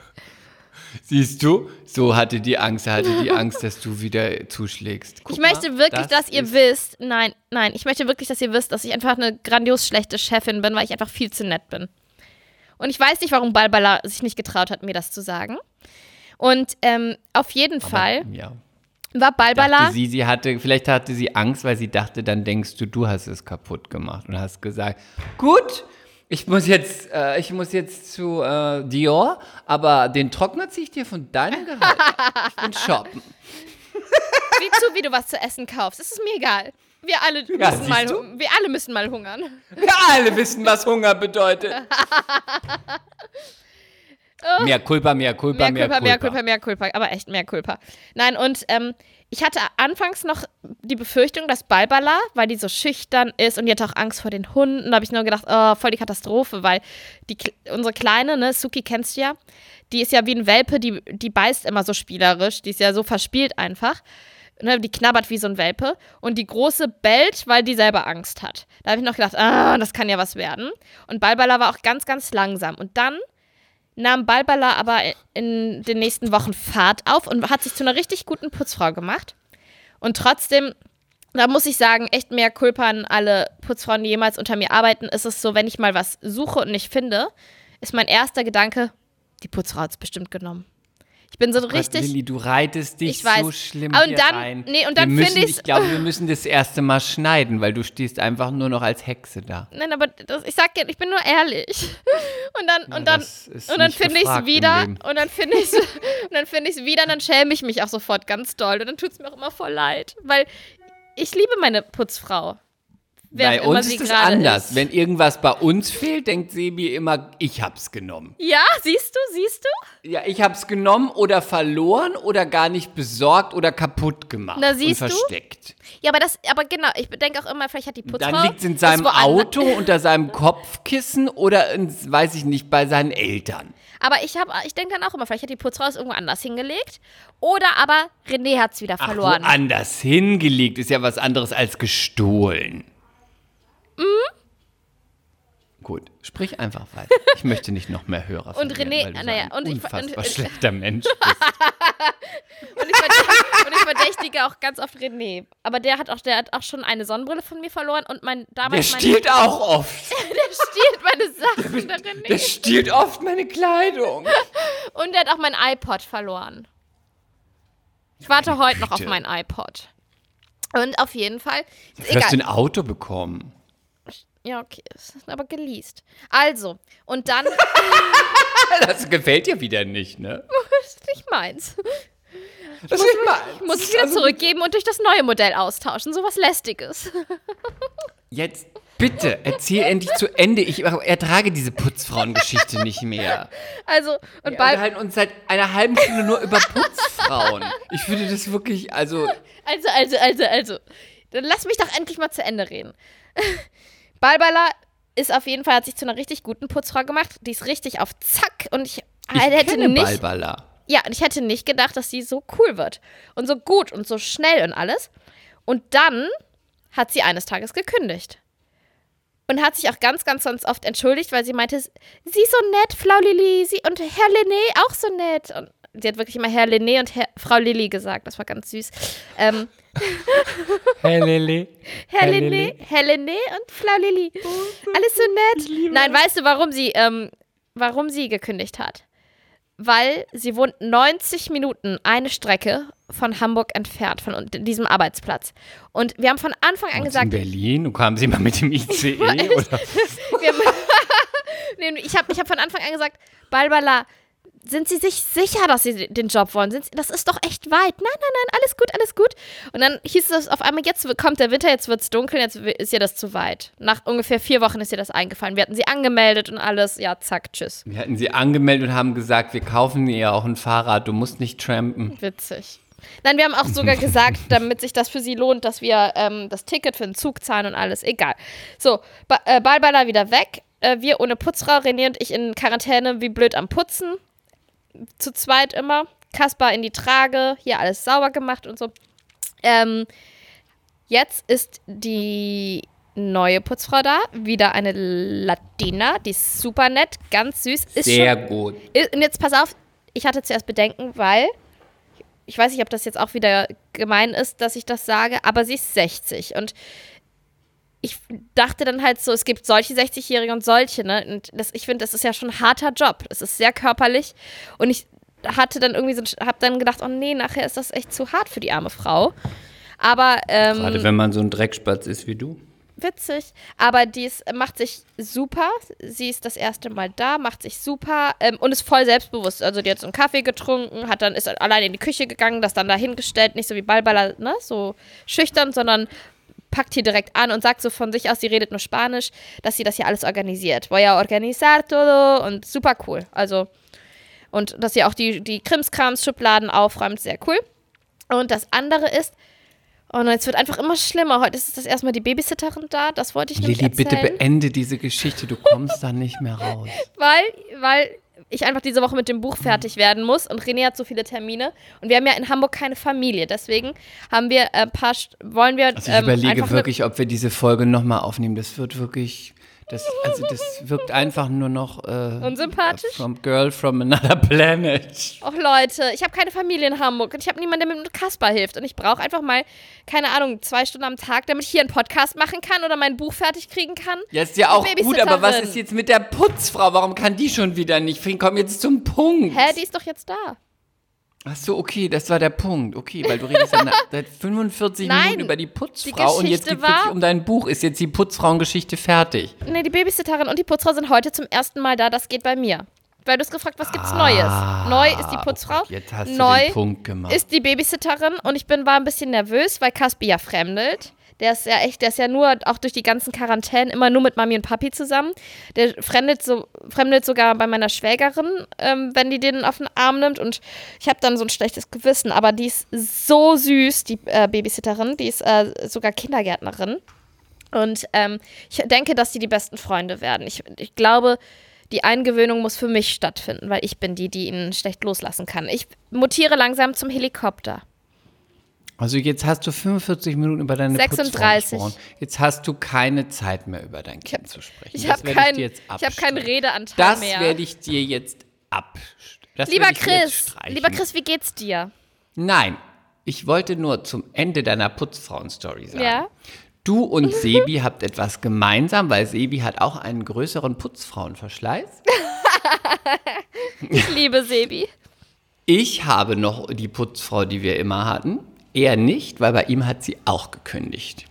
S3: Siehst du? So hatte die Angst, er hatte die Angst, dass du wieder zuschlägst. Guck
S2: Ich möchte
S3: mal,
S2: wirklich,
S3: das
S2: dass ihr wisst, nein, nein, ich möchte wirklich, dass ihr wisst, dass ich einfach eine grandios schlechte Chefin bin, weil ich einfach viel zu nett bin. Und ich weiß nicht, warum Balbala sich nicht getraut hat, mir das zu sagen. Und ähm, auf jeden Fall
S3: Ja.
S2: war Balbala.
S3: Sie, sie hatte, vielleicht hatte sie Angst, weil sie dachte, dann denkst du, du hast es kaputt gemacht und hast gesagt, gut, ich muss jetzt, äh, ich muss jetzt zu äh, Dior, aber den Trockner ziehe ich dir von deinem Gehalt. Ich bin shoppen. (laughs)
S2: Sieh zu, wie du was zu essen kaufst. Es ist mir egal. Wir alle,
S3: Ja,
S2: müssen, mal,
S3: du?
S2: wir alle müssen mal hungern. (laughs)
S3: Wir alle wissen, was Hunger bedeutet. Mehr Culpa, mehr Culpa,
S2: Oh. Mehr Culpa, mehr Culpa, mehr Culpa. Aber echt mehr Culpa. Nein, und ähm, ich hatte anfangs noch die Befürchtung, dass Balbala, weil die so schüchtern ist und die hatte auch Angst vor den Hunden, da habe ich nur gedacht, oh, voll die Katastrophe, weil die, unsere Kleine, ne, Suki kennst du ja, die ist ja wie ein Welpe, die, die beißt immer so spielerisch, die ist ja so verspielt einfach. Ne, die knabbert wie so ein Welpe und die große bellt, weil die selber Angst hat. Da habe ich noch gedacht, ah, das kann ja was werden. Und Balbala war auch ganz, ganz langsam. Und dann nahm Balbala aber in den nächsten Wochen Fahrt auf und hat sich zu einer richtig guten Putzfrau gemacht. Und trotzdem, da muss ich sagen, echt mehr Culpa an alle Putzfrauen, die jemals unter mir arbeiten, ist es so, wenn ich mal was suche und nicht finde, ist mein erster Gedanke, die Putzfrau hat es bestimmt genommen. Ich bin so
S3: Gott,
S2: richtig.
S3: Lilly, du reitest dich
S2: Ich weiß.
S3: so schlimm
S2: Und
S3: hier
S2: dann-
S3: rein.
S2: nee, und dann
S3: wir müssen,
S2: find ich's-
S3: Ich glaube, wir müssen das erste Mal schneiden, weil du stehst einfach nur noch als Hexe da.
S2: Nein, aber das, ich sag dir, ich bin nur ehrlich. (laughs) Und dann, und dann, und dann finde ich es wieder. Und dann finde ich es (laughs) und dann finde ich es wieder und dann schäme ich mich auch sofort ganz doll. Und dann tut es mir auch immer voll leid. Weil ich liebe meine Putzfrau. Wer
S3: Bei uns ist es anders.
S2: ist.
S3: Wenn irgendwas bei uns fehlt, denkt Sebi immer, ich hab's genommen.
S2: Ja, siehst du, siehst du?
S3: Ja, ich hab's genommen oder verloren oder gar nicht besorgt oder kaputt gemacht
S2: Na, siehst du?
S3: und versteckt.
S2: Ja, aber das, aber genau, ich denke auch immer, vielleicht hat die Putzfrau.
S3: Dann liegt es in seinem Auto, (laughs) unter seinem Kopfkissen oder in, weiß ich nicht, bei seinen Eltern.
S2: Aber ich habe, ich denke dann auch immer, vielleicht hat die Putzfrau es irgendwo anders hingelegt. Oder aber René hat es wieder
S3: Ach,
S2: verloren.
S3: woanders hingelegt ist ja was anderes als gestohlen. Gut, sprich einfach weiter. Ich möchte nicht noch mehr Hörer
S2: Und René- naja, und ich-
S3: unfassbar
S2: und-
S3: schlechter Mensch. (laughs)
S2: Und ich, verdächtige, und ich verdächtige auch ganz oft René. Aber der hat auch, der hat auch schon eine Sonnenbrille von mir verloren und mein
S3: Der
S2: damals mein,
S3: stiehlt auch oft. (laughs)
S2: der stiehlt meine Sachen, der René.
S3: Der stiehlt oft meine Kleidung.
S2: Und der hat auch mein iPod verloren. Ich warte heute noch auf mein iPod. Und auf jeden Fall. Ist
S3: Du hast ein Auto bekommen.
S2: Ja, okay. Ist aber geleast. Also, und dann. (laughs)
S3: Das gefällt dir wieder nicht, ne? (laughs)
S2: ist nicht meins.
S3: Das ist immer,
S2: Ich muss es wieder zurückgeben und durch das neue Modell austauschen. Sowas Lästiges. (laughs)
S3: Jetzt bitte, erzähl endlich zu Ende. Ich ertrage diese Putzfrauengeschichte nicht mehr.
S2: Also, und
S3: Wir
S2: bald.
S3: unterhalten uns seit einer halben Stunde nur über Putzfrauen. Ich finde das wirklich, also,
S2: Also, also, also, also. Dann lass mich doch endlich mal zu Ende reden. Balbala ist auf jeden Fall, hat sich zu einer richtig guten Putzfrau gemacht. Die ist richtig auf Zack und ich,
S3: ich
S2: hätte
S3: kenne
S2: nicht.
S3: Balbala.
S2: Ja, und ich hätte nicht gedacht, dass sie so cool wird. Und so gut und so schnell und alles. Und dann hat sie eines Tages gekündigt. Und hat sich auch ganz, ganz, ganz oft entschuldigt, weil sie meinte, sie ist so nett, Frau Lilly, sie und Herr Lené auch so nett. Und sie hat wirklich immer Herr Lené und Herr, Frau Lilly gesagt. Das war ganz süß. Ähm,
S3: Lili. Lilly.
S2: Herr Lené und Frau Lilly. Alles so nett. Nein, weißt du, warum sie, ähm, warum sie gekündigt hat? Weil sie wohnt 90 Minuten eine Strecke von Hamburg entfernt, von diesem Arbeitsplatz. Und wir haben von Anfang an
S3: In
S2: gesagt,
S3: Berlin? Und kamen Sie mal mit dem (laughs) ICE? oder? (laughs) (laughs)
S2: ich habe ich hab von Anfang an gesagt, Balbala, sind Sie sich sicher, dass Sie den Job wollen? Sind Sie, das ist doch echt weit. Nein, nein, nein, alles gut, alles gut. Und dann hieß es auf einmal, jetzt kommt der Winter, jetzt wird es dunkel, jetzt ist ihr das zu weit. Nach ungefähr vier Wochen ist ihr das eingefallen. Wir hatten sie angemeldet und alles. Ja, zack, tschüss.
S3: Wir hatten sie angemeldet und haben gesagt, wir kaufen ihr auch ein Fahrrad, du musst nicht trampen.
S2: Witzig. Nein, wir haben auch sogar (laughs) gesagt, damit sich das für sie lohnt, dass wir ähm, das Ticket für den Zug zahlen und alles. Egal. So, ba äh, Balbala wieder weg. Äh, wir ohne Putzfrau, René und ich in Quarantäne, wie blöd am Putzen. Zu zweit immer. Kaspar in die Trage, hier alles sauber gemacht und so. Ähm, jetzt ist die neue Putzfrau da. Wieder eine Latina, die ist super nett, ganz süß. Ist
S3: Sehr
S2: schon,
S3: gut.
S2: I- Und jetzt pass auf, ich hatte zuerst Bedenken, weil ich weiß nicht, ob das jetzt auch wieder gemein ist, dass ich das sage, aber sie ist 60 und ich dachte dann halt so, es gibt solche 60-Jährige und solche, ne? Und das, ich finde, das ist ja schon ein harter Job. Es ist sehr körperlich und ich hatte dann irgendwie so, hab dann gedacht, oh nee, nachher ist das echt zu hart für die arme Frau. Aber ähm,
S3: Gerade wenn man so ein Dreckspatz ist wie du.
S2: witzig. Aber die macht sich super. Sie ist das erste Mal da, macht sich super ähm, und ist voll selbstbewusst. Also die hat so einen Kaffee getrunken, hat dann ist alleine in die Küche gegangen, das dann dahingestellt, nicht so wie Balbala, ne, so schüchtern, sondern packt hier direkt an und sagt so von sich aus, sie redet nur Spanisch, dass sie das hier alles organisiert. Voy a organizar todo und super cool. Also und dass sie auch die, die Krimskrams-Schubladen aufräumt, sehr cool. Und das andere ist, oh nein, es wird einfach immer schlimmer. Heute ist das erstmal die Babysitterin da, das wollte ich nämlich
S3: Lilly, bitte beende diese Geschichte, du kommst da nicht mehr raus. (laughs)
S2: weil, weil ich einfach diese Woche mit dem Buch fertig werden muss. Und René hat so viele Termine. Und wir haben ja in Hamburg keine Familie, deswegen haben wir ein paar, wollen wir
S3: Also ich
S2: ähm,
S3: überlege wirklich, ob wir diese Folge nochmal aufnehmen. Das wird wirklich, das, also das wirkt einfach nur noch äh,
S2: Unsympathisch?
S3: From Girl from Another Planet.
S2: Och Leute, ich habe keine Familie in Hamburg und ich habe niemanden, der mir mit Kasper hilft. Und ich brauche einfach mal, keine Ahnung, zwei Stunden am Tag, damit ich hier einen Podcast machen kann oder mein Buch fertig kriegen kann.
S3: Ja, ist ja auch gut, aber was ist jetzt mit der Putzfrau? Warum kann die schon wieder nicht? Komm jetzt zum Punkt.
S2: Hä, die ist doch jetzt da.
S3: Ach so, okay, das war der Punkt. Okay, weil du redest ja (laughs) seit 45
S2: Nein,
S3: Minuten über die
S2: die
S3: Putzfrau und jetzt geht es um dein Buch. Ist jetzt die Putzfrauengeschichte fertig?
S2: Nee, die Babysitterin und die Putzfrau sind heute zum ersten Mal da. Das geht bei mir. Weil du hast gefragt, was gibt's Neues? Neu ist die
S3: Ah,
S2: Putzfrau.
S3: Gott, jetzt hast du
S2: Neu
S3: den Punkt gemacht.
S2: ist die Babysitterin und ich bin war ein bisschen nervös, weil Caspi ja fremdelt. Der ist ja echt, der ist ja nur, auch durch die ganzen Quarantänen, immer nur mit Mami und Papi zusammen. Der fremdelt, so, fremdelt sogar bei meiner Schwägerin, ähm, wenn die den auf den Arm nimmt. Und ich habe dann so ein schlechtes Gewissen. Aber die ist so süß, die äh, Babysitterin. Die ist äh, sogar Kindergärtnerin. Und ähm, ich denke, dass die die besten Freunde werden. Ich, ich glaube, die Eingewöhnung muss für mich stattfinden, weil ich bin die, die ihn schlecht loslassen kann. Ich mutiere langsam zum Helikopter.
S3: Also jetzt hast du 45 Minuten über deine
S2: 36.
S3: Putzfrau gesprochen. Jetzt hast du keine Zeit mehr über dein Kind zu sprechen.
S2: Ich
S3: Das
S2: habe
S3: werde
S2: kein,
S3: dir jetzt
S2: ich hab keinen. Redeanteil
S3: Das
S2: mehr.
S3: werde ich dir jetzt ab. das
S2: lieber
S3: werde ich dir jetzt
S2: Chris, lieber Chris, wie geht's dir?
S3: Nein, ich wollte nur zum Ende deiner Putzfrauen-Story sagen.
S2: Ja?
S3: Du und (laughs) Sebi habt etwas gemeinsam, weil Sebi hat auch einen größeren Putzfrauenverschleiß. (laughs)
S2: Ich liebe Sebi.
S3: Ich habe noch die Putzfrau, die wir immer hatten. Er nicht, weil bei ihm hat sie auch gekündigt.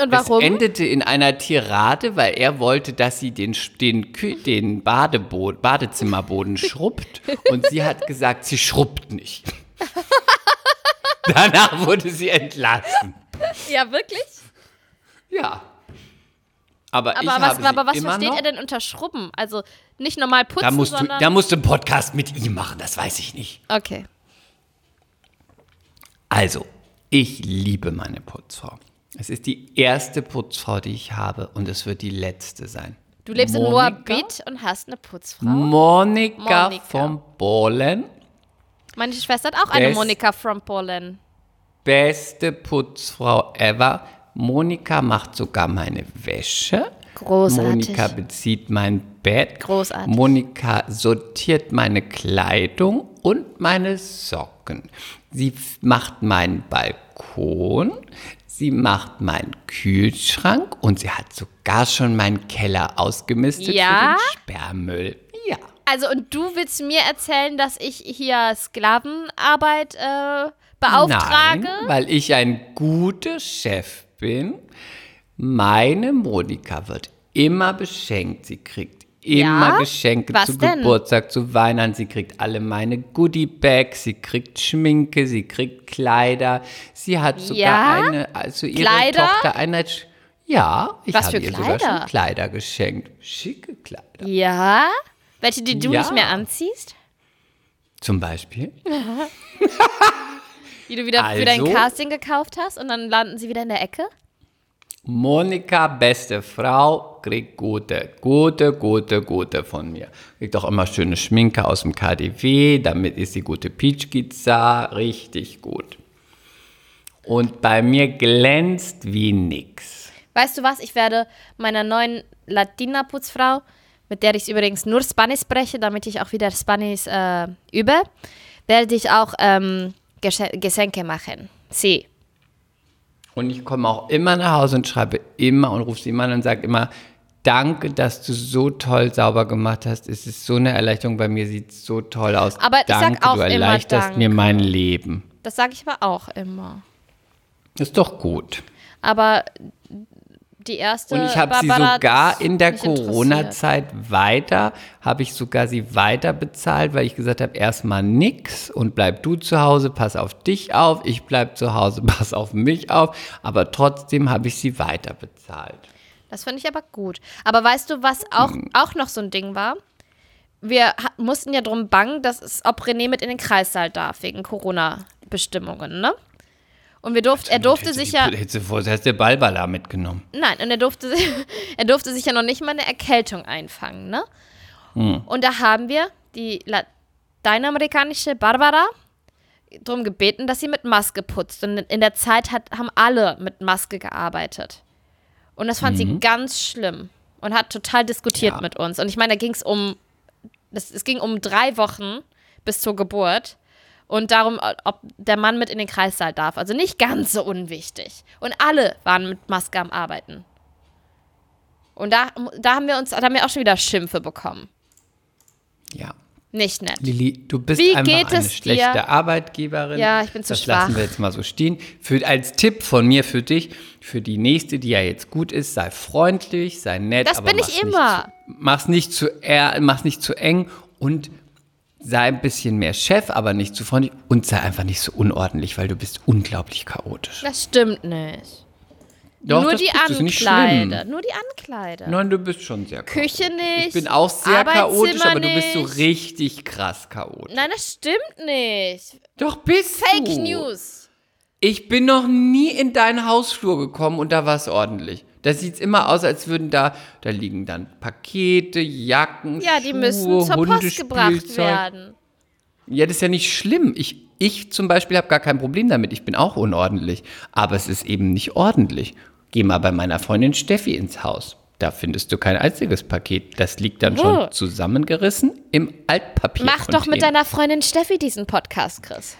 S2: Und warum?
S3: Es endete in einer Tirade, weil er wollte, dass sie den, den, den Badeboden, Badezimmerboden schrubbt. Und sie hat gesagt, sie schrubbt nicht. (laughs) Danach wurde sie entlassen.
S2: Ja, wirklich?
S3: Ja. Aber,
S2: Aber was, aber was versteht
S3: noch.
S2: er denn unter Schrubben? Also nicht normal putzen,
S3: Da musst, du,
S2: sondern...
S3: da musst du einen Podcast mit ihm machen, das weiß ich nicht.
S2: okay.
S3: Also, ich liebe meine Putzfrau. Es ist die erste Putzfrau, die ich habe und es wird die letzte sein.
S2: Du lebst in
S3: Monika?
S2: Moabit und hast eine Putzfrau.
S3: Monika,
S2: Monika.
S3: von Bohlen,
S2: Meine Schwester hat auch eine
S3: Best-
S2: Monika from Polen.
S3: beste Putzfrau ever. Monika macht sogar meine Wäsche.
S2: Großartig.
S3: Monika bezieht mein Bett.
S2: Großartig.
S3: Monika sortiert meine Kleidung und meine Socken. Sie macht meinen Balkon. Sie macht meinen Kühlschrank und sie hat sogar schon meinen Keller ausgemistet
S2: Ja?
S3: für den Sperrmüll. Ja.
S2: Also und du willst mir erzählen, dass ich hier Sklavenarbeit äh, beauftrage?
S3: Nein, weil ich ein guter Chef bin. Meine Monika wird immer beschenkt. Sie kriegt immer
S2: Ja?
S3: Geschenke
S2: Was
S3: zu
S2: denn?
S3: Geburtstag, zu Weihnachten. Sie kriegt alle meine Goodie-Bags. Sie kriegt Schminke, sie kriegt Kleider. Sie hat sogar
S2: Ja?
S3: eine, also ihre
S2: Kleider?
S3: Tochter eine. Ja, ich
S2: Was
S3: habe ihr sogar
S2: Kleider?
S3: schon Kleider geschenkt. Schicke Kleider.
S2: Ja? Welche, die du
S3: Ja.
S2: nicht mehr anziehst?
S3: Zum Beispiel. (laughs)
S2: Die du wieder für dein
S3: Also?
S2: Casting gekauft hast und dann landen sie wieder in der Ecke?
S3: Monika, beste Frau, kriegt gute, gute, gute, gute von mir. Kriegt auch immer schöne Schminke aus dem KDW, damit ist sie gute Peachpizza, richtig gut. Und bei mir glänzt wie nix.
S2: Weißt du was? Ich werde meiner neuen Latina-Putzfrau, mit der ich übrigens nur Spanisch spreche, damit ich auch wieder Spanisch äh, übe, werde ich auch ähm, Gesche- Geschenke machen. Sie.
S3: Und ich komme auch immer nach Hause und schreibe immer und rufe sie immer an und sage immer, danke, dass du so toll sauber gemacht hast. Es ist so eine Erleichterung, bei mir sieht es so toll aus.
S2: Aber ich sag
S3: danke,
S2: auch
S3: du
S2: immer
S3: erleichterst
S2: danke.
S3: mir mein Leben.
S2: Das sage ich aber auch immer.
S3: Ist doch gut.
S2: Aber die erste.
S3: Und ich habe sie sogar in der. Corona-Zeit weiter, habe ich sogar sie weiter bezahlt, weil ich gesagt habe, erstmal nix und bleib du zu Hause, pass auf dich auf, ich bleib zu Hause, (laughs) pass auf mich auf, aber trotzdem habe ich sie weiter bezahlt.
S2: Das finde ich aber gut. Aber weißt du, was auch,
S3: Hm.
S2: auch noch so ein Ding war? Wir mussten ja drum bangen, dass es, ob René mit in den Kreissaal darf, wegen Corona-Bestimmungen, ne? Und wir durften, er durfte sich ja.
S3: Vorher hast du Balbala mitgenommen.
S2: Nein, und er durfte, sich- (laughs) er durfte sich ja noch nicht mal eine Erkältung einfangen, ne? Und da haben wir die lateinamerikanische Barbara darum gebeten, dass sie mit Maske putzt. Und in der Zeit hat, haben alle mit Maske gearbeitet. Und das fand sie ganz schlimm und hat total diskutiert
S3: Ja.
S2: mit uns. Und ich meine, da ging es um, das, es ging um drei Wochen bis zur Geburt und darum, ob der Mann mit in den Kreissaal darf. Also nicht ganz so unwichtig. Und alle waren mit Maske am Arbeiten. Und da, da haben wir uns, da haben wir auch schon wieder Schimpfe bekommen.
S3: Ja.
S2: Nicht nett.
S3: Lilly, du bist
S2: Wie
S3: einfach eine
S2: es dir?
S3: schlechte Arbeitgeberin.
S2: Ja, ich bin zu
S3: Das
S2: schwach.
S3: lassen wir jetzt mal so stehen. Für, als Tipp von mir für dich, für die nächste, die ja jetzt gut ist, sei freundlich, sei nett.
S2: Das bin ich immer.
S3: Nicht zu, mach's, nicht zu, mach's nicht zu eng und sei ein bisschen mehr Chef, aber nicht zu freundlich und sei einfach nicht so unordentlich, weil du bist unglaublich chaotisch.
S2: Das stimmt nicht.
S3: Doch,
S2: nur die
S3: bist du, ist nicht schlimm.
S2: Ankleide. Nur die Ankleide.
S3: Nein, du bist schon sehr chaotisch.
S2: Küche nicht.
S3: Ich bin auch sehr chaotisch, aber du bist so richtig krass chaotisch.
S2: Nein, das stimmt nicht.
S3: Doch bist
S2: Fake
S3: du.
S2: News.
S3: Ich bin noch nie in deinen Hausflur gekommen und da war es ordentlich. Da sieht es immer aus, als würden da, da liegen dann Pakete, Jacken,
S2: Ja, die
S3: Schuhe,
S2: müssen zur Post gebracht werden.
S3: Ja, das ist ja nicht schlimm. Ich, ich zum Beispiel habe gar kein Problem damit. Ich bin auch unordentlich. Aber es ist eben nicht ordentlich. Geh mal bei meiner Freundin Steffi ins Haus. Da findest du kein einziges Paket. Das liegt dann schon zusammengerissen im Altpapier.
S2: Mach doch mit deiner Freundin Steffi diesen Podcast, Chris.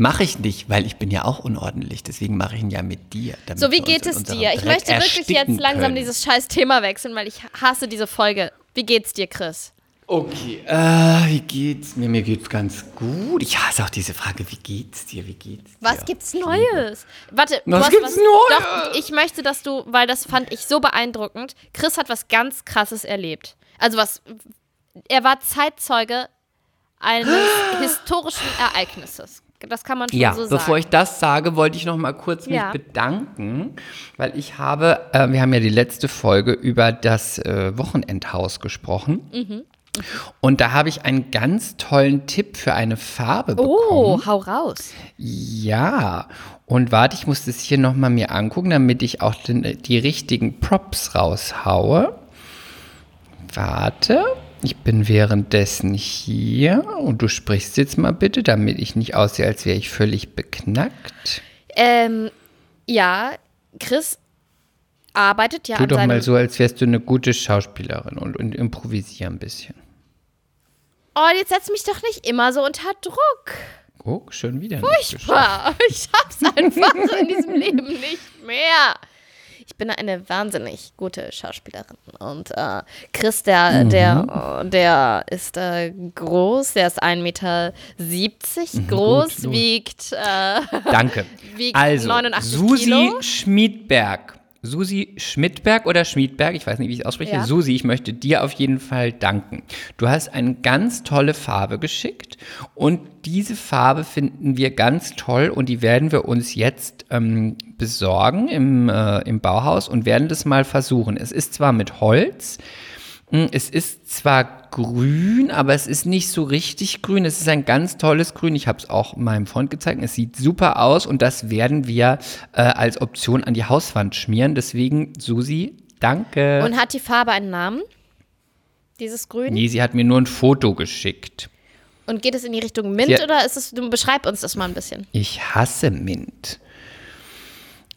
S3: Mache ich nicht, weil ich bin ja auch unordentlich. Deswegen mache ich ihn ja mit dir. damit
S2: So, wie geht es dir? Ich möchte wirklich jetzt langsam
S3: können.
S2: dieses scheiß Thema wechseln, weil ich hasse diese Folge. Wie geht's dir, Chris?
S3: Okay, äh, wie geht's mir? Mir geht's ganz gut. Ich hasse auch diese Frage, wie geht's dir? Wie geht's dir?
S2: Was gibt's Neues? Warte,
S3: Was
S2: hast
S3: gibt's Neues?
S2: Doch, ich möchte, dass du, weil das fand ich so beeindruckend. Chris hat was ganz Krasses erlebt. Also was, er war Zeitzeuge eines (gasps) historischen Ereignisses. Das kann man schon
S3: Ja,
S2: so sagen.
S3: bevor ich das sage, wollte ich noch mal kurz mich
S2: Ja.
S3: bedanken, weil ich habe, äh, wir haben ja die letzte Folge über das äh, Wochenendhaus gesprochen.
S2: Mhm.
S3: Und da habe ich einen ganz tollen Tipp für eine Farbe bekommen.
S2: oh, hau raus.
S3: Ja, und warte, ich muss das hier nochmal mir angucken, damit ich auch den, die richtigen Props raushaue. Warte, ich bin währenddessen hier und du sprichst jetzt mal bitte, damit ich nicht aussehe, als wäre ich völlig beknackt.
S2: Ähm, ja, Chris arbeitet ja
S3: Tu
S2: an
S3: doch mal so, als wärst du eine gute Schauspielerin und, und improvisier ein bisschen.
S2: Oh, jetzt setz mich doch nicht immer so unter Druck.
S3: Oh, schon wieder.
S2: Furchtbar. (laughs) Ich hab's einfach in diesem (laughs) Leben nicht mehr. Ich bin eine wahnsinnig gute Schauspielerin. Und äh, Chris, der,
S3: Mhm.
S2: der, äh, der ist äh, groß, der ist 1,70 Meter groß,
S3: Mhm, gut.
S2: wiegt, äh,
S3: Danke. (laughs)
S2: wiegt
S3: Also,
S2: 89
S3: Susi
S2: Kilo.
S3: Schmidberg. Susi Schmidberg oder Schmidberg, ich weiß nicht, wie ich es ausspreche.
S2: Ja.
S3: Susi, ich möchte dir auf jeden Fall danken. Du hast eine ganz tolle Farbe geschickt und diese Farbe finden wir ganz toll und die werden wir uns jetzt ähm, besorgen im, äh, im Bauhaus und werden das mal versuchen. Es ist zwar mit Holz, Es ist zwar grün, aber es ist nicht so richtig grün. Es ist ein ganz tolles Grün. Ich habe es auch meinem Freund gezeigt. Es sieht super aus und das werden wir äh, als Option an die Hauswand schmieren. Deswegen, Susi, danke.
S2: Und hat die Farbe einen Namen? Dieses Grün?
S3: nee, sie hat mir nur ein Foto geschickt.
S2: Und geht es in die Richtung Mint
S3: Ja.
S2: oder ist es, du beschreib uns das mal ein bisschen.
S3: Ich hasse Mint.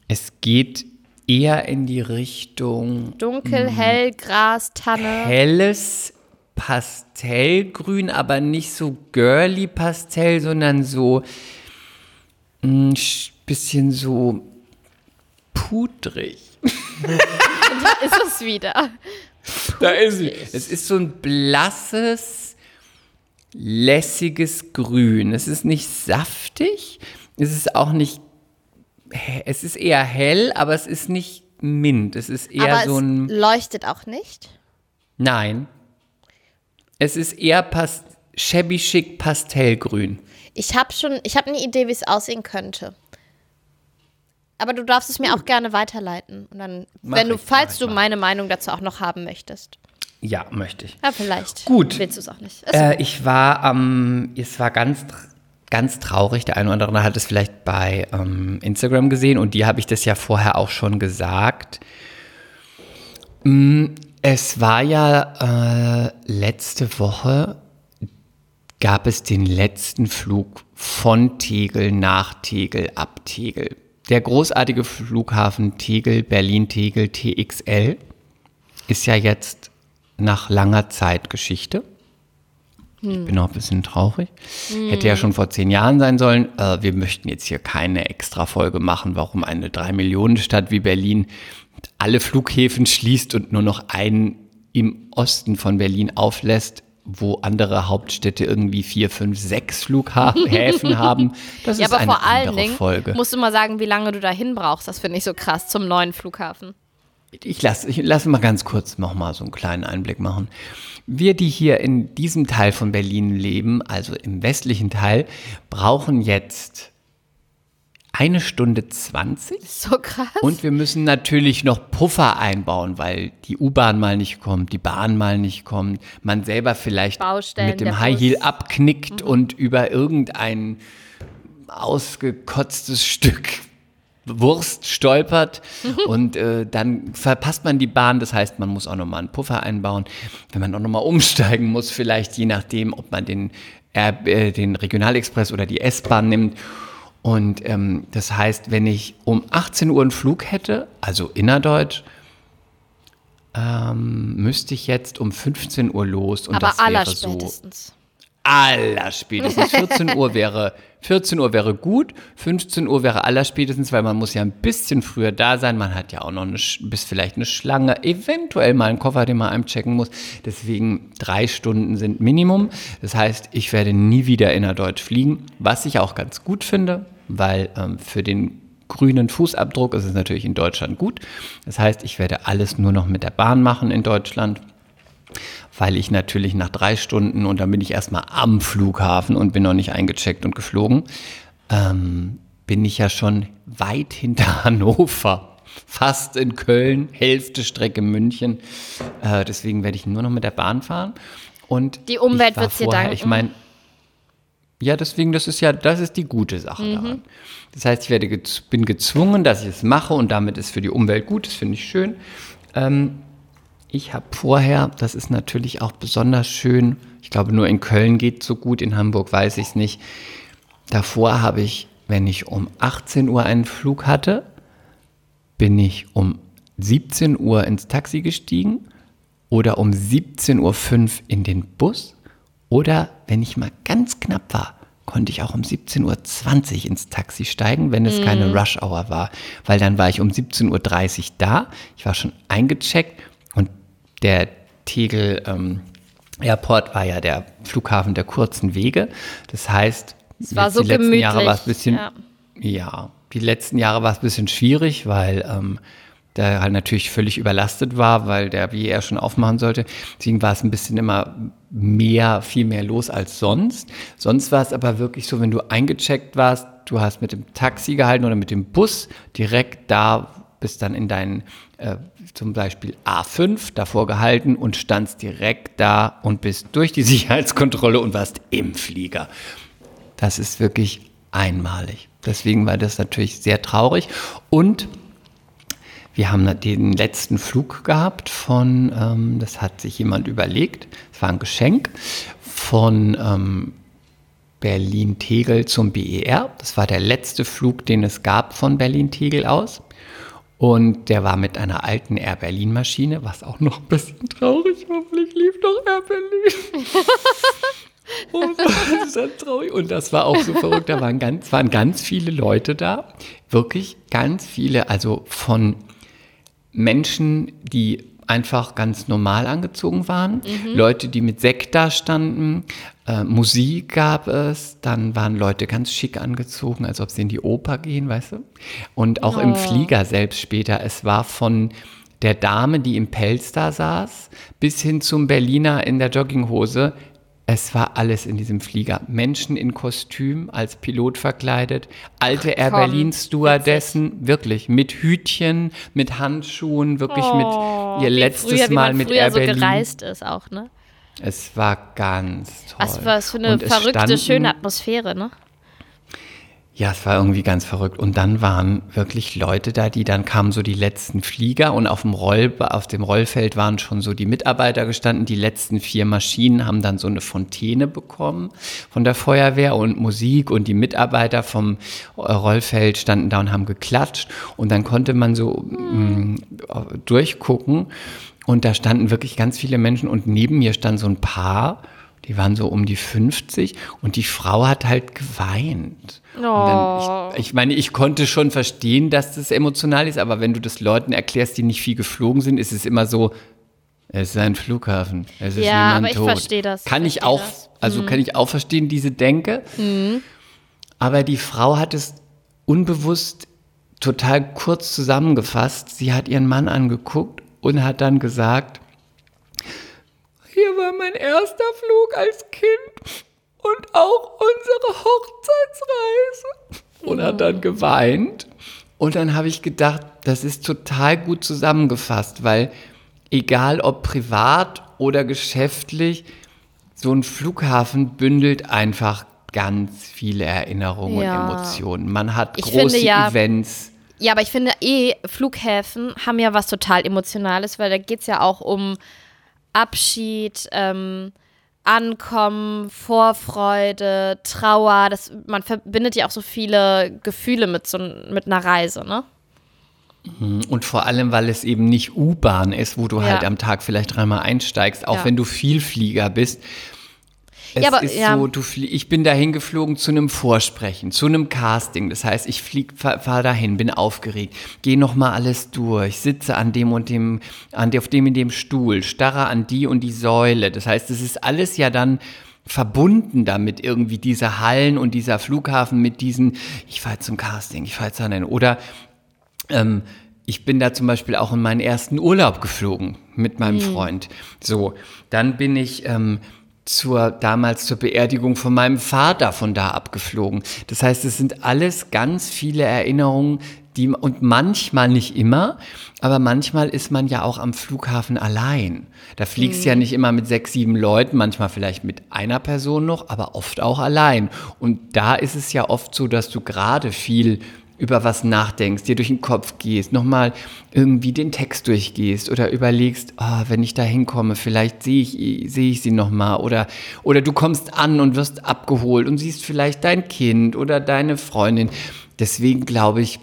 S3: Es geht eher in die Richtung
S2: Dunkel, hell, Gras, Tanne.
S3: helles Pastellgrün, aber nicht so girly Pastell, sondern so ein bisschen so pudrig. (laughs)
S2: ist es wieder.
S3: Da ist sie. Es ist so ein blasses, lässiges Grün. Es ist nicht saftig, es ist auch nicht, es ist eher hell, aber es ist nicht mint. Es ist eher
S2: Aber
S3: so
S2: es
S3: ein,
S2: leuchtet auch nicht.
S3: nein. Es ist eher pas shabby chic Pastellgrün.
S2: Ich habe schon, ich habe eine Idee, wie es aussehen könnte. Aber du darfst es mir auch gerne weiterleiten. Und dann,
S3: Mach
S2: wenn du,
S3: ich,
S2: falls du
S3: mach
S2: meine Meinung dazu auch noch haben möchtest.
S3: Ja, möchte ich.
S2: Ja, vielleicht.
S3: Gut.
S2: Willst du es auch nicht.
S3: Äh, ich war am, es war ganz, ganz traurig. Der eine oder andere hat es vielleicht bei ähm, Instagram gesehen und die habe ich das ja vorher auch schon gesagt. Mm, Es war ja äh, letzte Woche gab es den letzten Flug von Tegel nach Tegel ab Tegel. Der großartige Flughafen Tegel, Berlin-Tegel TXL, ist ja jetzt nach langer Zeit Geschichte. Ich bin auch ein bisschen traurig. Hätte ja schon vor zehn Jahren sein sollen. Äh, wir möchten jetzt hier keine extra Folge machen, warum eine 3-Millionen-Stadt wie Berlin alle Flughäfen schließt und nur noch einen im Osten von Berlin auflässt. wo andere Hauptstädte irgendwie vier, fünf, sechs Flughäfen (laughs) haben. Das
S2: Ja,
S3: ist
S2: aber
S3: eine
S2: vor allen
S3: andere
S2: Dingen
S3: Folge.
S2: musst du mal sagen, wie lange du dahin brauchst. Das finde ich so krass zum neuen Flughafen.
S3: Ich lasse ich lass mal ganz kurz nochmal so einen kleinen Einblick machen. Wir, die hier in diesem Teil von Berlin leben, also im westlichen Teil, brauchen jetzt eine Stunde 20
S2: So krass.
S3: und wir müssen natürlich noch Puffer einbauen, weil die U-Bahn mal nicht kommt, die Bahn mal nicht kommt, man selber vielleicht
S2: Baustellen,
S3: mit dem High Heel
S2: Bus. Mhm.
S3: abknickt und über irgendein ausgekotztes Stück Wurst stolpert und äh, dann verpasst man die Bahn. Das heißt, man muss auch nochmal einen Puffer einbauen. Wenn man auch nochmal umsteigen muss, vielleicht je nachdem, ob man den, äh, den Regionalexpress oder die S-Bahn nimmt. Und ähm, das heißt, wenn ich um 18 Uhr einen Flug hätte, also innerdeutsch, ähm, müsste ich jetzt um 15 Uhr los. Und
S2: aber
S3: das wäre so
S2: allerspätestens.
S3: allerspätestens 14 Uhr wäre 14 Uhr wäre gut, 15 Uhr wäre allerspätestens, weil man muss ja ein bisschen früher da sein. Man hat ja auch noch eine, bis vielleicht eine Schlange, eventuell mal einen Koffer, den man einchecken muss. Deswegen drei Stunden sind Minimum. Das heißt, ich werde nie wieder innerdeutsch fliegen, was ich auch ganz gut finde, weil ähm, für den grünen Fußabdruck ist es natürlich in Deutschland gut. Das heißt, ich werde alles nur noch mit der Bahn machen in Deutschland weil ich natürlich nach drei Stunden und dann bin ich erstmal am Flughafen und bin noch nicht eingecheckt und geflogen, ähm, bin ich ja schon weit hinter (laughs) Hannover. Fast in Köln, Hälfte Strecke München. Äh, deswegen werde ich nur noch mit der Bahn fahren. Und
S2: Die Umwelt wird's dir danken.
S3: Ich meine, ja, deswegen, das ist ja, das ist die gute Sache
S2: Mhm.
S3: daran. Das heißt, ich werde bin gezwungen, dass ich es mache und damit ist für die Umwelt gut, das finde ich schön. Ähm, ich habe vorher, das ist natürlich auch besonders schön, ich glaube nur in Köln geht es so gut, in Hamburg weiß ich es nicht. Davor habe ich, wenn ich um 18 Uhr einen Flug hatte, bin ich um 17 Uhr ins Taxi gestiegen oder um 17.05 Uhr in den Bus oder wenn ich mal ganz knapp war, konnte ich auch um 17.20 Uhr ins Taxi steigen, wenn es keine Rush Hour war, weil dann war ich um 17.30 Uhr da, ich war schon eingecheckt der Tegel ähm, Airport war ja der Flughafen der kurzen Wege. Das heißt,
S2: Es war so
S3: die letzten Jahre
S2: gemütlich,
S3: war es ein bisschen,
S2: ja.
S3: ja, die letzten Jahre war es ein bisschen schwierig, weil ähm, der halt natürlich völlig überlastet war, weil der BER schon aufmachen sollte. Deswegen war es ein bisschen immer mehr, viel mehr los als sonst. Sonst war es aber wirklich so, wenn du eingecheckt warst, du hast mit dem Taxi gehalten oder mit dem Bus direkt da, bist dann in deinen, äh, zum Beispiel A5 davor gehalten und standst direkt da und bist durch die (laughs) Sicherheitskontrolle und warst im Flieger. Das ist wirklich einmalig. Deswegen war das natürlich sehr traurig. Und wir haben den letzten Flug gehabt von, ähm, das hat sich jemand überlegt, es war ein Geschenk, von ähm, Berlin-Tegel zum BER. Das war der letzte Flug, den es gab von Berlin-Tegel aus. Und der war mit einer alten Air Berlin-Maschine, was auch noch ein bisschen traurig war, weil ich lief noch Air Berlin. (laughs) Und das ist dann traurig. Und das war auch so verrückt. Da waren ganz, waren ganz viele Leute da. Wirklich ganz viele. Also von Menschen, die einfach ganz normal angezogen waren. Leute, die mit Sekt da standen. Äh, Musik gab es. Dann waren Leute ganz schick angezogen, als ob sie in die Oper gehen, weißt du? Und auch im Flieger selbst später. Es war von der Dame, die im Pelz da saß, bis hin zum Berliner in der Jogginghose. Es war alles in diesem Flieger. Menschen in Kostüm, als Pilot verkleidet, alte Air
S2: komm,
S3: Berlin Stewardessen, wirklich mit Hütchen, mit Handschuhen, wirklich mit ihr letztes
S2: Oh, früher,
S3: Mal mit Air
S2: so
S3: Berlin.
S2: gereist ist auch, ne?
S3: Es war ganz toll.
S2: Was, was für eine
S3: Und
S2: verrückte,
S3: standen-
S2: schöne Atmosphäre, ne?
S3: Ja, es war irgendwie ganz verrückt. Und dann waren wirklich Leute da, die dann kamen so die letzten Flieger und auf dem Roll, auf dem Rollfeld waren schon so die Mitarbeiter gestanden. Die letzten vier Maschinen haben dann so eine Fontäne bekommen von der Feuerwehr und Musik und die Mitarbeiter vom äh, Rollfeld standen da und haben geklatscht. Und dann konnte man so mh, durchgucken und da standen wirklich ganz viele Menschen und neben mir stand so ein Paar. Die waren so um die 50 und die Frau hat halt geweint. Dann, ich, ich meine, ich konnte schon verstehen, dass das emotional ist, aber wenn du das Leuten erklärst, die nicht viel geflogen sind, ist es immer so, Es ist ein Flughafen. Es ist
S2: Ja,
S3: niemand
S2: aber ich
S3: tot.
S2: verstehe das,
S3: Kann ich auch,
S2: das.
S3: Also kann ich auch verstehen, diese Denke. Aber die Frau hat es unbewusst total kurz zusammengefasst. Sie hat ihren Mann angeguckt und hat dann gesagt, hier war mein erster Flug als Kind und auch unsere Hochzeitsreise. Und hat dann geweint. Und dann habe ich gedacht, das ist total gut zusammengefasst, weil egal ob privat oder geschäftlich, so ein Flughafen bündelt einfach ganz viele Erinnerungen
S2: Ja.
S3: und Emotionen. Man hat
S2: Ich
S3: große
S2: finde ja-
S3: Events.
S2: Ja, aber ich finde eh, Flughäfen haben ja was total Emotionales, weil da geht es ja auch um Abschied, ähm, Ankommen, Vorfreude, Trauer. Das, man verbindet ja auch so viele Gefühle mit, so, mit einer Reise, ne?
S3: Und vor allem, weil es eben nicht U-Bahn ist, wo du
S2: Ja.
S3: halt am Tag vielleicht dreimal einsteigst, auch
S2: Ja.
S3: wenn du Vielflieger bist. Es
S2: Ja, aber-
S3: ist
S2: ja.
S3: so, du flie ich bin dahin geflogen zu einem Vorsprechen, zu einem Casting. Das heißt, ich flieg, fahr, fahr dahin, bin aufgeregt, gehe nochmal alles durch, sitze an dem und dem, an auf dem in dem Stuhl, starre an die und die Säule. Das heißt, es ist alles ja dann verbunden damit irgendwie diese Hallen und dieser Flughafen mit diesen, ich fahre zum Casting, ich fahre jetzt dahin. Oder ähm, ich bin da zum Beispiel auch in meinen ersten Urlaub geflogen mit meinem Freund. So, dann bin ich ähm, zur, damals zur Beerdigung von meinem Vater von da abgeflogen. Das heißt, es sind alles ganz viele Erinnerungen, die, und manchmal nicht immer, aber manchmal ist man ja auch am Flughafen allein. Da fliegst du ja nicht immer mit sechs, sieben Leuten, manchmal vielleicht mit einer Person noch, aber oft auch allein. Und da ist es ja oft so, dass du gerade viel über was nachdenkst, dir durch den Kopf gehst, nochmal irgendwie den Text durchgehst oder überlegst, ah, wenn ich da hinkomme, vielleicht sehe ich, sehe ich sie nochmal oder, oder du kommst an und wirst abgeholt und siehst vielleicht dein Kind oder deine Freundin. Deswegen glaube ich,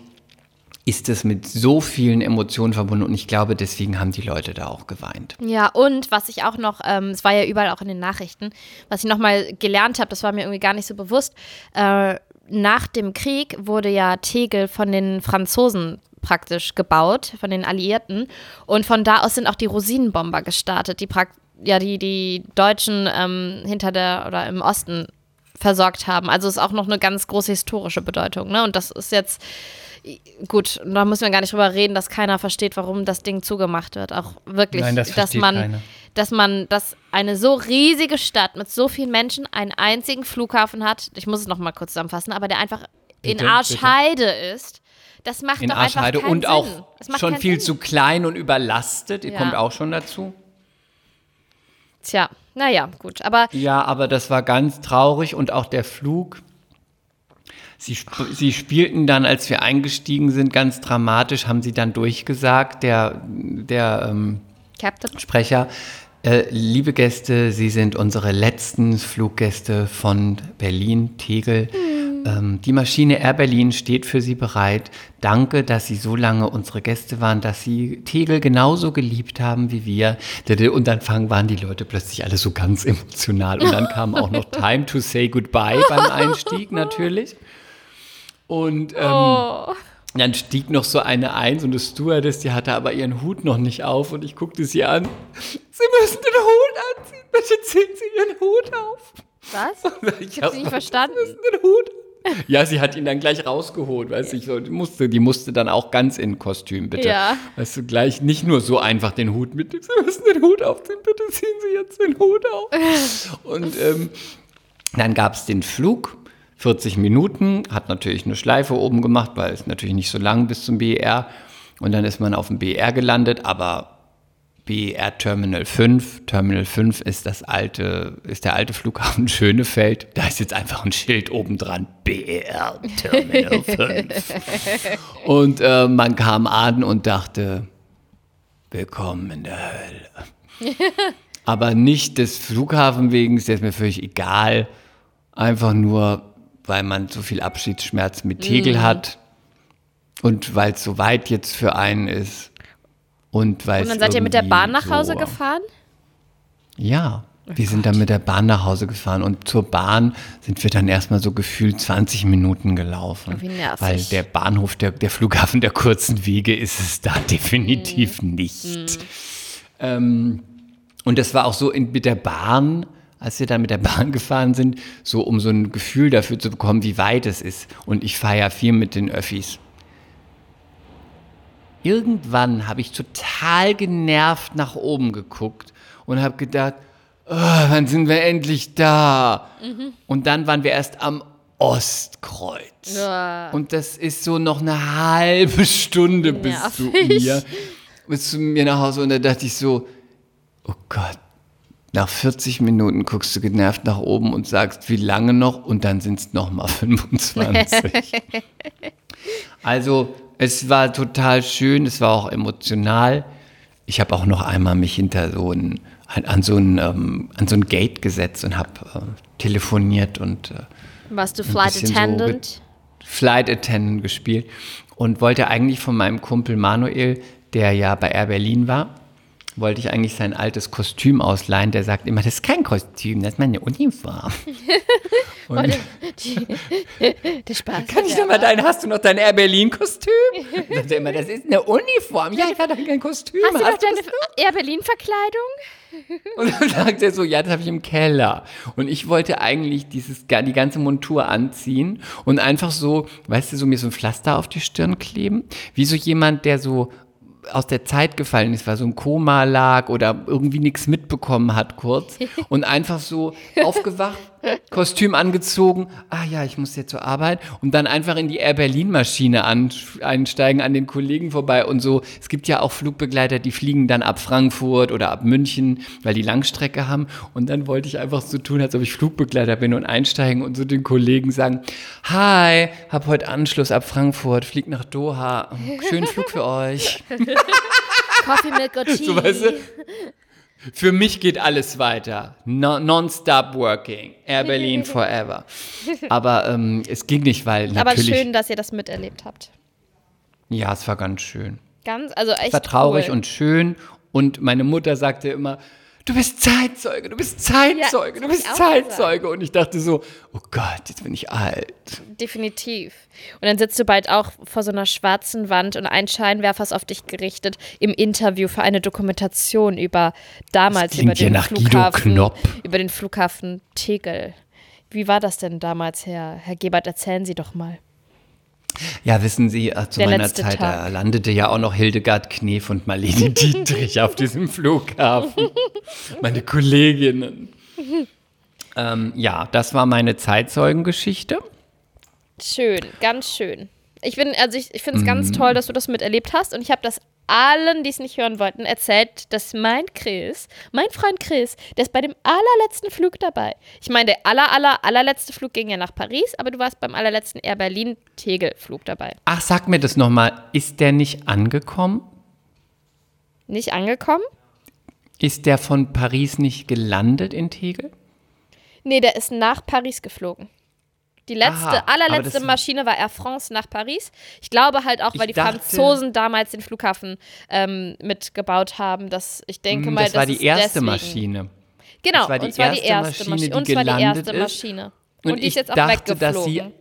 S3: ist es mit so vielen Emotionen verbunden und ich glaube, deswegen haben die Leute da auch geweint.
S2: Ja, und was ich auch noch, ähm, es war ja überall auch in den Nachrichten, was ich nochmal gelernt habe, das war mir irgendwie gar nicht so bewusst, äh, nach dem Krieg wurde ja Tegel von den Franzosen praktisch gebaut, von den Alliierten. Und von da aus sind auch die Rosinenbomber gestartet, die prakt ja die, die Deutschen ähm, hinter der oder im Osten versorgt haben. Also ist auch noch eine ganz große historische Bedeutung. Ne? Und das ist jetzt gut, da müssen wir gar nicht drüber reden, dass keiner versteht, warum das Ding zugemacht wird. Auch wirklich,
S3: Nein, das
S2: dass man,
S3: keiner.
S2: Dass man, dass eine so riesige Stadt mit so vielen Menschen einen einzigen Flughafen hat. Ich muss es noch mal kurz zusammenfassen, aber der einfach in
S3: Bitte,
S2: Arschheide ist. Das macht
S3: In
S2: doch einfach
S3: Arschheide
S2: keinen
S3: und
S2: Sinn.
S3: auch schon viel
S2: Sinn.
S3: zu klein und überlastet,
S2: Ja.
S3: kommt auch schon dazu.
S2: Tja, naja, gut. Aber
S3: Ja, aber das war ganz traurig und auch der Flug. Sie, sp sie spielten dann, als wir eingestiegen sind, ganz dramatisch, haben sie dann durchgesagt, der, der ähm, Sprecher, liebe Gäste, Sie sind unsere letzten Fluggäste von Berlin, Tegel. Ähm, die Maschine Air Berlin steht für Sie bereit. Danke, dass Sie so lange unsere Gäste waren, dass Sie Tegel genauso geliebt haben wie wir. Und dann fangen, waren die Leute plötzlich alle so ganz emotional. Und dann kam auch noch Time to Say Goodbye beim Einstieg natürlich. Und ähm,
S2: Oh.
S3: Dann stieg noch so eine ein, so eine Stewardess, die hatte aber ihren Hut noch nicht auf und ich guckte sie an. Sie müssen den Hut anziehen, bitte ziehen Sie Ihren Hut auf.
S2: was? Ich habe sie nicht verstanden.
S3: Sie müssen den Hut. Ja, sie hat ihn dann gleich rausgeholt, weißt du, ich so, die musste, die musste dann auch ganz in Kostüm, bitte.
S2: Ja.
S3: Weißt du, gleich nicht nur so einfach den Hut mit, Sie müssen den Hut aufziehen, bitte ziehen Sie jetzt den Hut auf. (laughs) Und ähm, dann gab es den Flug, 40 Minuten, hat natürlich eine Schleife oben gemacht, weil es natürlich nicht so lang bis zum BER. Und dann ist man auf dem BER gelandet, aber BER Terminal 5. Terminal 5 ist das alte, ist der alte Flughafen (laughs) Schönefeld. Da ist jetzt einfach ein Schild oben dran. BER Terminal (laughs) 5. Und äh, man kam an und dachte, willkommen in der Hölle. (laughs) Aber nicht des Flughafen wegen, ist jetzt mir völlig egal. Einfach nur, weil man so viel Abschiedsschmerz mit Tegel hat und weil es so weit jetzt für einen ist. Und, weil
S2: Und dann seid ihr mit der Bahn nach Hause
S3: so,
S2: gefahren?
S3: Ja, wir sind dann mit der Bahn nach Hause gefahren und zur Bahn sind wir dann erstmal so gefühlt 20 Minuten gelaufen.
S2: Oh, wie nervig.
S3: Weil der Bahnhof, der, der Flughafen der kurzen Wege ist es da (laughs) definitiv
S2: Mhm.
S3: nicht. Ähm, Und das war auch so in, mit der Bahn, als wir dann mit der Bahn gefahren sind, so um so ein Gefühl dafür zu bekommen, wie weit es ist. Und ich fahre ja viel mit den Öffis. Irgendwann habe ich total genervt nach oben geguckt und habe gedacht, oh, wann sind wir endlich da? Und dann waren wir erst am Ostkreuz.
S2: Ja.
S3: Und das ist so noch eine halbe Stunde bis zu
S2: Nervig.
S3: mir. Bis zu mir nach Hause. Und da dachte ich so, oh Gott, nach 40 Minuten guckst du genervt nach oben und sagst, wie lange noch? Und dann sind es nochmal 25. also, es war total schön, es war auch emotional. Ich habe auch noch einmal mich hinter so ein, an so ein, ähm, an so ein Gate gesetzt und habe äh, telefoniert und äh,
S2: Warst du Flight
S3: bisschen so
S2: Attendant?
S3: Flight Attendant gespielt und wollte eigentlich von meinem Kumpel Manuel, der ja bei Air Berlin war, wollte ich eigentlich sein altes Kostüm ausleihen. Der sagt immer, das ist kein Kostüm, das ist meine Uniform. (laughs) Und
S2: Der Spaß.
S3: kann ich noch mal dein, hast du noch dein Air Berlin Kostüm? (laughs) Sagt er immer, das ist eine Uniform. Ja, ich hatte kein Kostüm.
S2: Hast du noch deine Air Berlin Verkleidung? (laughs)
S3: Und dann sagt er so, ja, das habe ich im Keller. Und ich wollte eigentlich dieses, die ganze Montur anziehen und einfach so, weißt du, so mir so ein Pflaster auf die Stirn kleben. Wie so jemand, der so aus der Zeit gefallen ist, weil so im Koma lag oder irgendwie nichts mitbekommen hat kurz (laughs) und einfach so aufgewacht, Kostüm angezogen, ah ja, ich muss jetzt zur Arbeit und dann einfach in die Air Berlin Maschine an, einsteigen, an den Kollegen vorbei und so. Es gibt ja auch Flugbegleiter, die fliegen dann ab Frankfurt oder ab München, weil die Langstrecke haben und dann wollte ich einfach so tun, als ob ich Flugbegleiter bin und einsteigen und so den Kollegen sagen, hi, hab heute Anschluss ab Frankfurt, flieg nach Doha, schönen Flug für euch. (laughs)
S2: Coffee Milk or Tea.
S3: So, weißt du? Für mich geht alles weiter. No, Non-stop working. Air Berlin (laughs) forever. Aber ähm, es ging nicht, weil
S2: Aber
S3: natürlich.
S2: schön, dass ihr das miterlebt habt.
S3: Ja, es war ganz schön.
S2: Ganz, also echt
S3: Es war traurig
S2: cool.
S3: und schön. Und meine Mutter sagte immer, du bist Zeitzeuge, du bist Zeitzeuge,
S2: Ja,
S3: du bist Zeitzeuge. Und ich dachte so, oh Gott, jetzt bin ich alt.
S2: Definitiv. Und dann sitzt du bald auch vor so einer schwarzen Wand und ein Scheinwerfer ist auf dich gerichtet im Interview für eine Dokumentation über damals über den Flughafen, über den Flughafen Tegel. Wie war das denn damals, Herr, Herr Gebert? Erzählen Sie doch mal.
S3: Ja, wissen Sie, äh, zu
S2: Der
S3: meiner Zeit,
S2: Tag.
S3: landete ja auch noch Hildegard Knef und Marlene (laughs) Dietrich auf diesem Flughafen. Meine Kolleginnen. ähm, ja, das war meine Zeitzeugengeschichte.
S2: Schön, ganz schön. Ich bin, also ich, ich finde es
S3: Mhm.
S2: ganz toll, dass du das miterlebt hast und ich habe das allen, die es nicht hören wollten, erzählt, dass mein Chris, mein Freund Chris, der ist bei dem allerletzten Flug dabei. Ich meine, der aller, aller, allerletzte Flug ging ja nach Paris, aber du warst beim allerletzten Air Berlin Tegel-Flug dabei.
S3: Ach, sag mir das nochmal. Ist der nicht angekommen?
S2: Nicht angekommen?
S3: Ist der von Paris nicht gelandet in Tegel?
S2: Nee, der ist nach Paris geflogen. Die letzte,
S3: Aha,
S2: allerletzte Maschine war Air France nach Paris. Ich glaube halt auch, weil die
S3: dachte-
S2: Franzosen damals den Flughafen ähm, mitgebaut haben. Dass ich denke
S3: Hm,
S2: mal,
S3: das war die erste
S2: deswegen.
S3: Zwar
S2: Genau,
S3: Das war die
S2: und zwar die
S3: erste Maschine,
S2: Maschine.
S3: die
S2: Und zwar die erste
S3: ist.
S2: Maschine. Und, die
S3: ich
S2: ist jetzt auch
S3: dachte, dass sie.
S2: weggeflogen.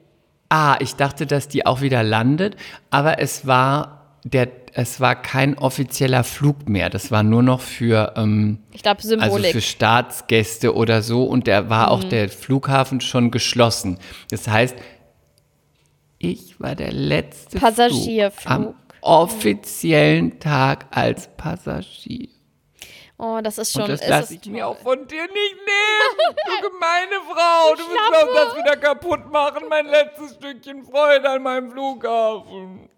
S3: Ah, ich dachte, dass die auch wieder landet, aber es war der, es war kein offizieller Flug mehr. Das war nur noch für, ähm,
S2: Ich glaube,
S3: also
S2: Symbolik.
S3: für Staatsgäste oder so und da war
S2: Mhm.
S3: auch der Flughafen schon geschlossen. Das heißt, ich war der letzte
S2: Passagierflug.
S3: Flug am offiziellen Tag als Passagier.
S2: oh, das ist schon.
S3: Und das lasse ich mir
S2: toll.
S3: auch von dir nicht nehmen. Du (laughs) gemeine Frau. Du willst mir auch das wieder kaputt machen. Mein letztes Stückchen Freude an meinem Flughafen.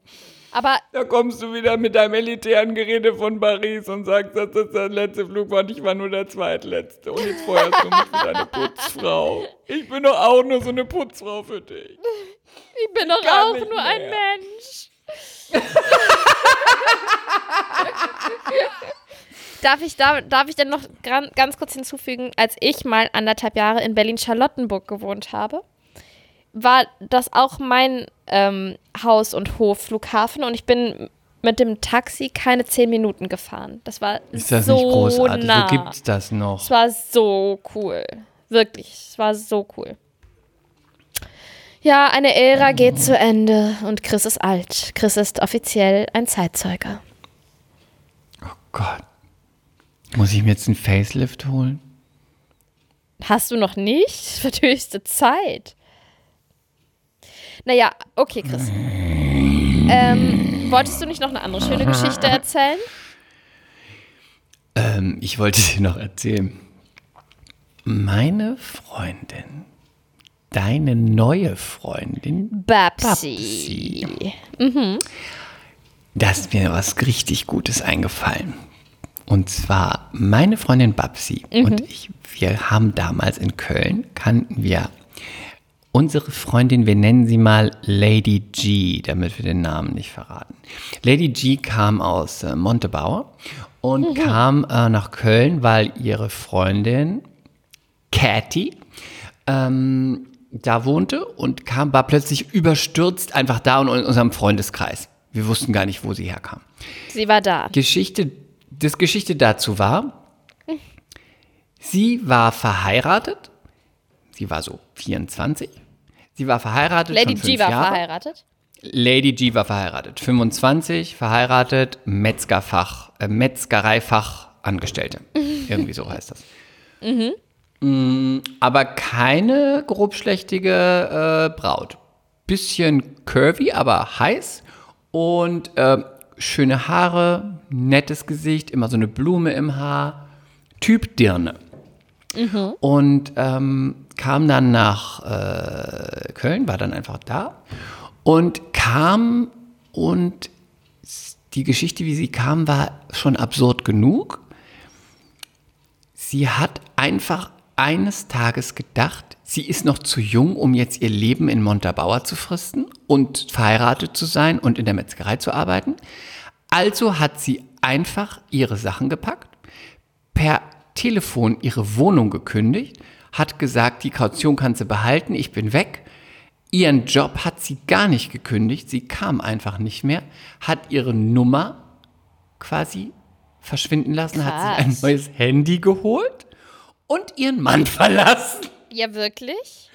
S2: Aber
S3: Da kommst du wieder mit deinem elitären Gerede von Paris und sagst, dass das der letzte Flug war und ich war nur der zweitletzte. Und jetzt feuerst du mich wieder eine Putzfrau. Ich bin doch auch nur so eine Putzfrau für dich.
S2: ich bin doch auch nur ein
S3: mehr.
S2: Mensch. (laughs) darf, ich, darf, darf ich denn noch ganz kurz hinzufügen, als ich mal anderthalb Jahre in Berlin-Charlottenburg gewohnt habe, war das auch mein ähm, Haus- und Hofflughafen und ich bin mit dem Taxi keine zehn Minuten gefahren. Das war
S3: Ist das
S2: so
S3: nicht großartig?
S2: nah.
S3: Wo gibt's das noch?
S2: Es war so cool. Wirklich, es war so cool. Ja, eine Ära geht zu Ende und Chris ist alt. Chris ist offiziell ein Zeitzeuge.
S3: Oh Gott. Muss ich mir jetzt einen Facelift holen?
S2: Hast du noch nicht? (laughs) Wird höchste Zeit. Naja, okay, Chris. Ähm, wolltest du nicht noch eine andere schöne Geschichte erzählen?
S3: Ähm, ich wollte dir noch erzählen. Meine Freundin, deine neue Freundin,
S2: Babsi.
S3: da ist mir was richtig Gutes eingefallen. Und zwar meine Freundin Babsi und ich, wir haben damals in Köln, kannten wir unsere Freundin, wir nennen sie mal Lady G, damit wir den Namen nicht verraten. Lady G kam aus äh, Montebauer und kam äh, nach Köln, weil ihre Freundin Cathy ähm, da wohnte und kam, war plötzlich überstürzt einfach da und in unserem Freundeskreis. Wir wussten gar nicht, wo sie herkam.
S2: Sie war da.
S3: Geschichte, das Geschichte dazu war, sie war verheiratet. Sie war so 24. Sie war verheiratet.
S2: Lady G war
S3: Jahre.
S2: verheiratet.
S3: Lady G war verheiratet. 25, verheiratet, Metzgerfach, äh, Metzgereifachangestellte. (laughs) Irgendwie so heißt das. Mm, aber keine grobschlächtige äh, Braut. Bisschen curvy, aber heiß. Und äh, schöne Haare, nettes Gesicht, immer so eine Blume im Haar. Typ Dirne. Und ähm, kam dann nach äh, Köln, war dann einfach da und kam und die Geschichte, wie sie kam, war schon absurd genug. Sie hat einfach eines Tages gedacht, sie ist noch zu jung, um jetzt ihr Leben in Montabaur zu fristen und verheiratet zu sein und in der Metzgerei zu arbeiten. Also hat sie einfach ihre Sachen gepackt, per Telefon ihre Wohnung gekündigt, hat gesagt, die Kaution kannst du behalten, ich bin weg. Ihren Job hat sie gar nicht gekündigt, sie kam einfach nicht mehr, hat ihre Nummer quasi verschwinden lassen, hat sich ein
S2: Krass.
S3: neues Handy geholt und ihren Mann (laughs) verlassen.
S2: Ja, wirklich?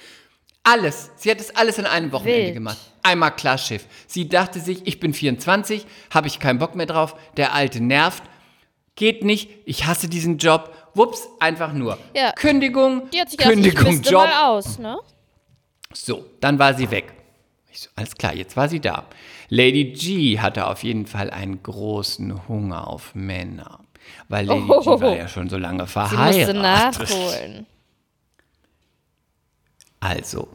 S3: Alles. Sie hat das alles in einem Wochenende
S2: Wild.
S3: gemacht. Einmal Klarschiff. Sie dachte sich, ich bin 24, habe ich keinen Bock mehr drauf, der Alte nervt, geht nicht, ich hasse diesen Job. Wups, einfach nur.
S2: Ja.
S3: Kündigung,
S2: Die hat sich gedacht, ich
S3: Kündigung, Job.
S2: mal aus, ne?
S3: So, dann war sie weg. So, alles klar, jetzt war sie da. Lady G hatte auf jeden Fall einen großen Hunger auf Männer. Weil Lady
S2: Oh.
S3: G war ja schon so lange
S2: Sie
S3: verheiratet.
S2: musste nachholen.
S3: Also,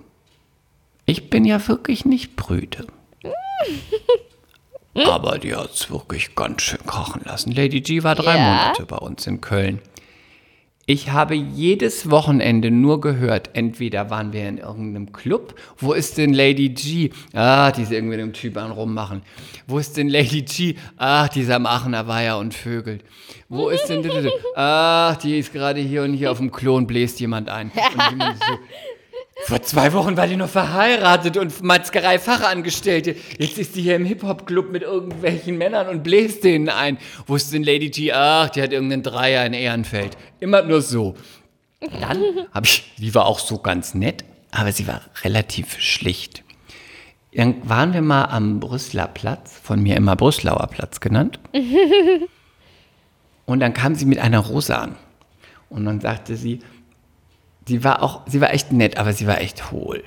S3: ich bin ja wirklich nicht brüde. (laughs) Aber die hat es wirklich ganz schön kochen lassen. Lady G war drei
S2: Ja.
S3: Monate bei uns in Köln. Ich habe jedes Wochenende nur gehört, entweder waren wir in irgendeinem Club, wo ist denn Lady G? Ah, die ist irgendwie mit einem Typ an rummachen. Wo ist denn Lady G? Ah, dieser Aachener Weiher und Vögelt. Wo ist denn, ah, die ist gerade hier und hier auf dem Klo und bläst jemand ein. Und (laughs) vor zwei Wochen war die noch verheiratet und Metzgerei-Fachangestellte. Jetzt ist die hier im Hip-Hop-Club mit irgendwelchen Männern und bläst denen ein. Wo ist denn Lady G? Ach, die hat irgendeinen Dreier in Ehrenfeld. Immer nur so. Dann habe ich, die war auch so ganz nett, aber sie war relativ schlicht. Dann waren wir mal am Brüsseler Platz, von mir immer Brüsselauer Platz genannt. (laughs) Und dann kam sie mit einer Rose an. Und dann sagte sie, sie war auch, sie war echt nett, aber sie war echt hohl.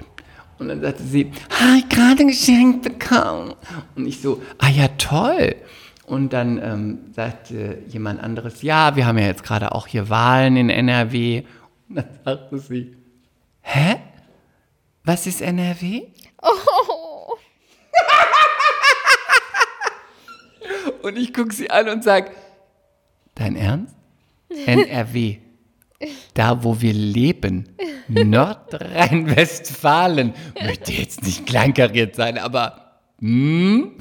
S3: Und dann sagte sie, habe ich gerade geschenkt bekommen. Und ich so, ah ja, toll. Und dann ähm, sagte jemand anderes, ja, wir haben ja jetzt gerade auch hier Wahlen in NRW. Und dann sagte sie, hä? Was ist NRW?
S2: Oh. (laughs)
S3: Und ich gucke sie an und sage, dein Ernst? NRW. Da, wo wir leben. Nordrhein-Westfalen. Möchte jetzt nicht kleinkariert sein, aber. Hm?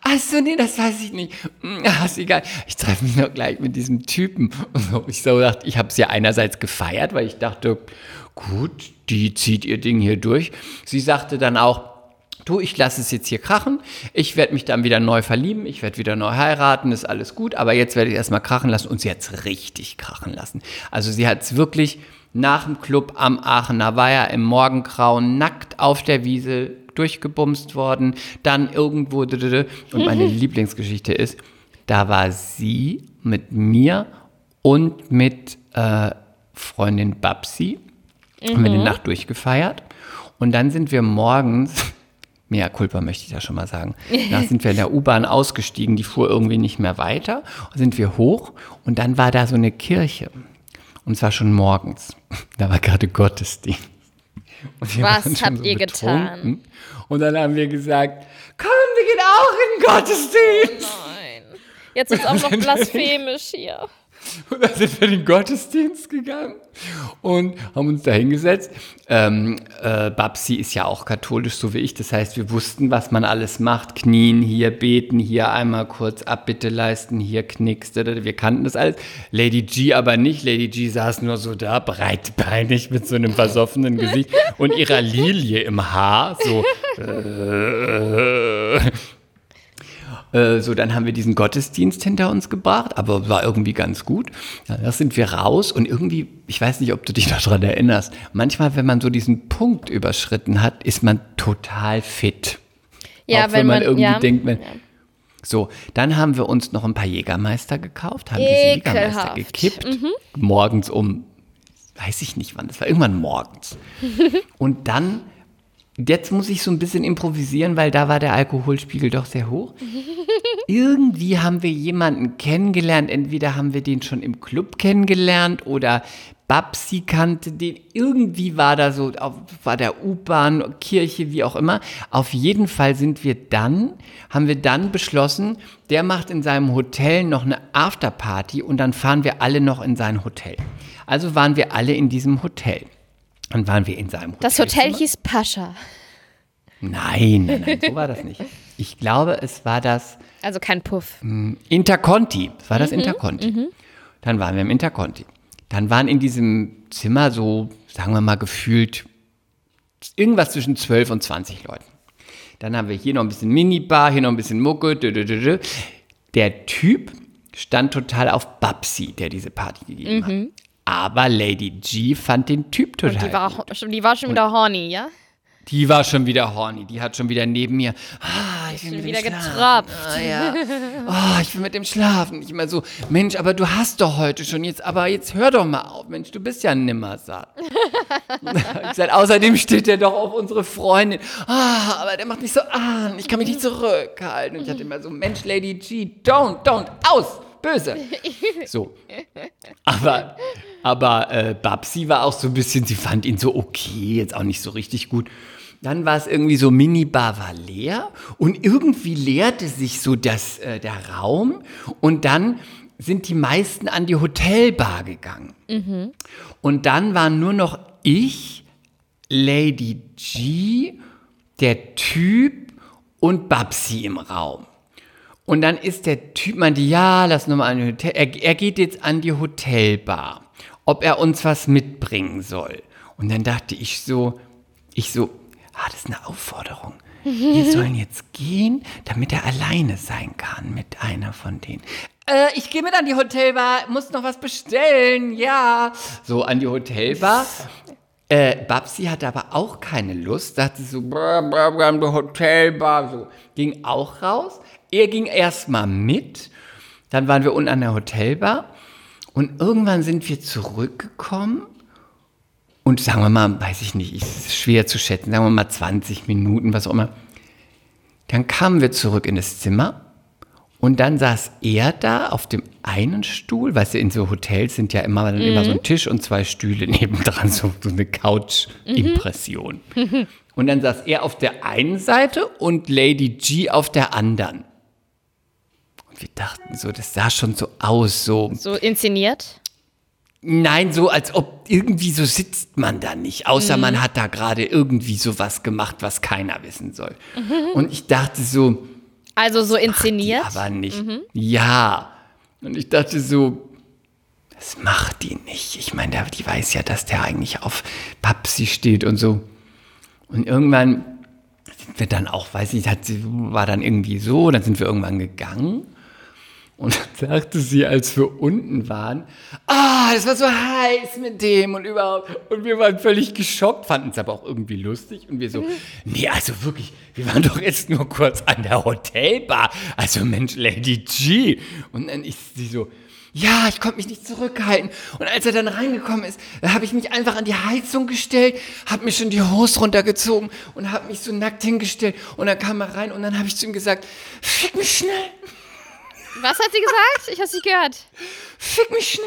S3: Achso, nee, das weiß ich nicht. Hm, ach, ist egal. Ich treffe mich noch gleich mit diesem Typen. Und ich so dachte, ich habe es ja einerseits gefeiert, weil ich dachte, gut, die zieht ihr Ding hier durch. Sie sagte dann auch, Du, ich lasse es jetzt hier krachen. Ich werde mich dann wieder neu verlieben. Ich werde wieder neu heiraten. Ist alles gut. Aber jetzt werde ich erstmal krachen lassen. Und sie hat es richtig krachen lassen. Also sie hat es wirklich nach dem Club am Aachener Weiher im Morgengrauen nackt auf der Wiese durchgebumst worden. Dann irgendwo. Und meine Lieblingsgeschichte ist, da war sie mit mir und mit äh, Freundin Babsi. Haben wir die Nacht durchgefeiert. Und dann sind wir morgens, mehr Culpa möchte ich da schon mal sagen, (laughs) da sind wir in der U-Bahn ausgestiegen, die fuhr irgendwie nicht mehr weiter. Sind wir hoch und dann war da so eine Kirche. Und zwar schon morgens. (laughs) Da war gerade Gottesdienst.
S2: Was habt ihr getan?
S3: betrunken. Und dann haben wir gesagt, komm, wir gehen auch in den Gottesdienst.
S2: Nein. Jetzt ist auch noch (laughs) blasphemisch hier.
S3: Und dann sind wir in den Gottesdienst gegangen und haben uns da hingesetzt. Ähm, äh, Babsi ist ja auch katholisch, so wie ich. Das heißt, wir wussten, was man alles macht. Knien hier, beten hier, einmal kurz Abbitte leisten, hier knickst. Wir kannten das alles. Lady G aber nicht. Lady G saß nur so da, breitbeinig mit so einem versoffenen Gesicht und ihrer Lilie im Haar. So, äh, äh, so, dann haben wir diesen Gottesdienst hinter uns gebracht, aber war irgendwie ganz gut. Ja, da sind wir raus und irgendwie, ich weiß nicht, ob du dich (laughs) daran erinnerst, manchmal, wenn man so diesen Punkt überschritten hat, ist man total fit.
S2: Ja,
S3: Auch wenn, man,
S2: man-
S3: irgendwie
S2: ja.
S3: denkt, man, so, dann haben wir uns noch ein paar Jägermeister gekauft, haben diese Jägermeister
S2: Ekelhaft. Mhm.
S3: gekippt, morgens um, weiß ich nicht wann, das war irgendwann morgens. (laughs) Und dann, jetzt muss ich so ein bisschen improvisieren, weil da war der Alkoholspiegel doch sehr hoch. Irgendwie haben wir jemanden kennengelernt, entweder haben wir den schon im Club kennengelernt oder Babsi kannte den. Irgendwie war da so, war der U-Bahn, Kirche, wie auch immer. Auf jeden Fall sind wir dann, haben wir dann beschlossen, der macht in seinem Hotel noch eine Afterparty und dann fahren wir alle noch in sein Hotel. Also waren wir alle in diesem Hotel. Dann waren wir in seinem Hotel.
S2: Das Hotel hieß Pascha.
S3: Nein, nein, nein, so war das nicht. Ich glaube, es war das
S2: Also kein Puff.
S3: Interconti. Es war das Interconti. Dann waren wir im Interconti. Dann waren in diesem Zimmer so, sagen wir mal, gefühlt irgendwas zwischen 12 und 20 Leuten. Dann haben wir hier noch ein bisschen Minibar, hier noch ein bisschen Mucke. Der Typ stand total auf Babsi, der diese Party gegeben hat. Aber Lady G fand den Typ total
S2: Die war,
S3: gut.
S2: schon- die war schon wieder horny, ja?
S3: Die war schon wieder horny. Die hat schon wieder neben mir. Ah, ich
S2: Schon
S3: mit
S2: wieder getropft.
S3: Ah, ja. Oh, ich will mit dem schlafen. Ich immer so, Mensch, aber du hast doch heute schon jetzt, aber jetzt hör doch mal auf, Mensch, du bist ja nimmer satt. (laughs) ich außerdem steht der doch auf unsere Freundin. Ah, aber der macht mich so an. Ich kann mich nicht zurückhalten. Und ich hatte immer so, Mensch, Lady G, don't, don't, aus, böse. (laughs) So. Aber, aber äh, Babsi war auch so ein bisschen, sie fand ihn so okay, jetzt auch nicht so richtig gut. Dann war es irgendwie so, Minibar war leer und irgendwie leerte sich so das, äh, der Raum und dann sind die meisten an die Hotelbar gegangen. Und dann waren nur noch ich, Lady G, der Typ und Babsi im Raum. Und dann ist der Typ, meinte, ja, lass nur mal an die Hotel. Er, er geht jetzt an die Hotelbar, ob er uns was mitbringen soll. Und dann dachte ich so, ich so, ah, das ist eine Aufforderung. Wir (laughs) sollen jetzt gehen, damit er alleine sein kann mit einer von denen. Äh, ich gehe mit an die Hotelbar, muss noch was bestellen, ja. So an die Hotelbar. Äh, Babsi hatte aber auch keine Lust, dachte so, brr, brr, brr, die Hotelbar, so. Ging auch raus. Er ging erstmal mit. Dann waren wir unten an der Hotelbar. Und irgendwann sind wir zurückgekommen. Und sagen wir mal, weiß ich nicht, ist schwer zu schätzen, sagen wir mal 20 Minuten, was auch immer. Dann kamen wir zurück in das Zimmer. Und dann saß er da auf dem einen Stuhl, weißt du, in so Hotels sind ja immer, dann immer so ein Tisch und zwei Stühle (laughs) nebendran, so, so eine Couch-Impression. (laughs) Und dann saß er auf der einen Seite und Lady G auf der anderen. Wir dachten so, das sah schon so aus, so,
S2: So inszeniert.
S3: nein, so als ob irgendwie so sitzt man da nicht, außer man hat da gerade irgendwie so was gemacht, was keiner wissen soll. Und ich dachte so,
S2: Also so inszeniert.
S3: aber nicht. Ja. Und ich dachte so, das macht die nicht. Ich meine, die weiß ja, dass der eigentlich auf Papsi steht und so. Und irgendwann sind wir dann auch, weiß ich, hat war dann irgendwie so, dann sind wir irgendwann gegangen. Und dann sagte sie, als wir unten waren, ah, das war so heiß mit dem und überhaupt. Und wir waren völlig geschockt, fanden es aber auch irgendwie lustig. Und wir so, nee, also wirklich, wir waren doch jetzt nur kurz an der Hotelbar. Also Mensch, Lady G. Und dann ist sie so, Ja, ich konnte mich nicht zurückhalten. Und als er dann reingekommen ist, habe ich mich einfach an die Heizung gestellt, habe mir schon die Hose runtergezogen und habe mich so nackt hingestellt. Und dann kam er rein und dann habe ich zu ihm gesagt, fick mich schnell,
S2: Was hat sie gesagt? Ich hab's nicht gehört.
S3: fick mich schnell.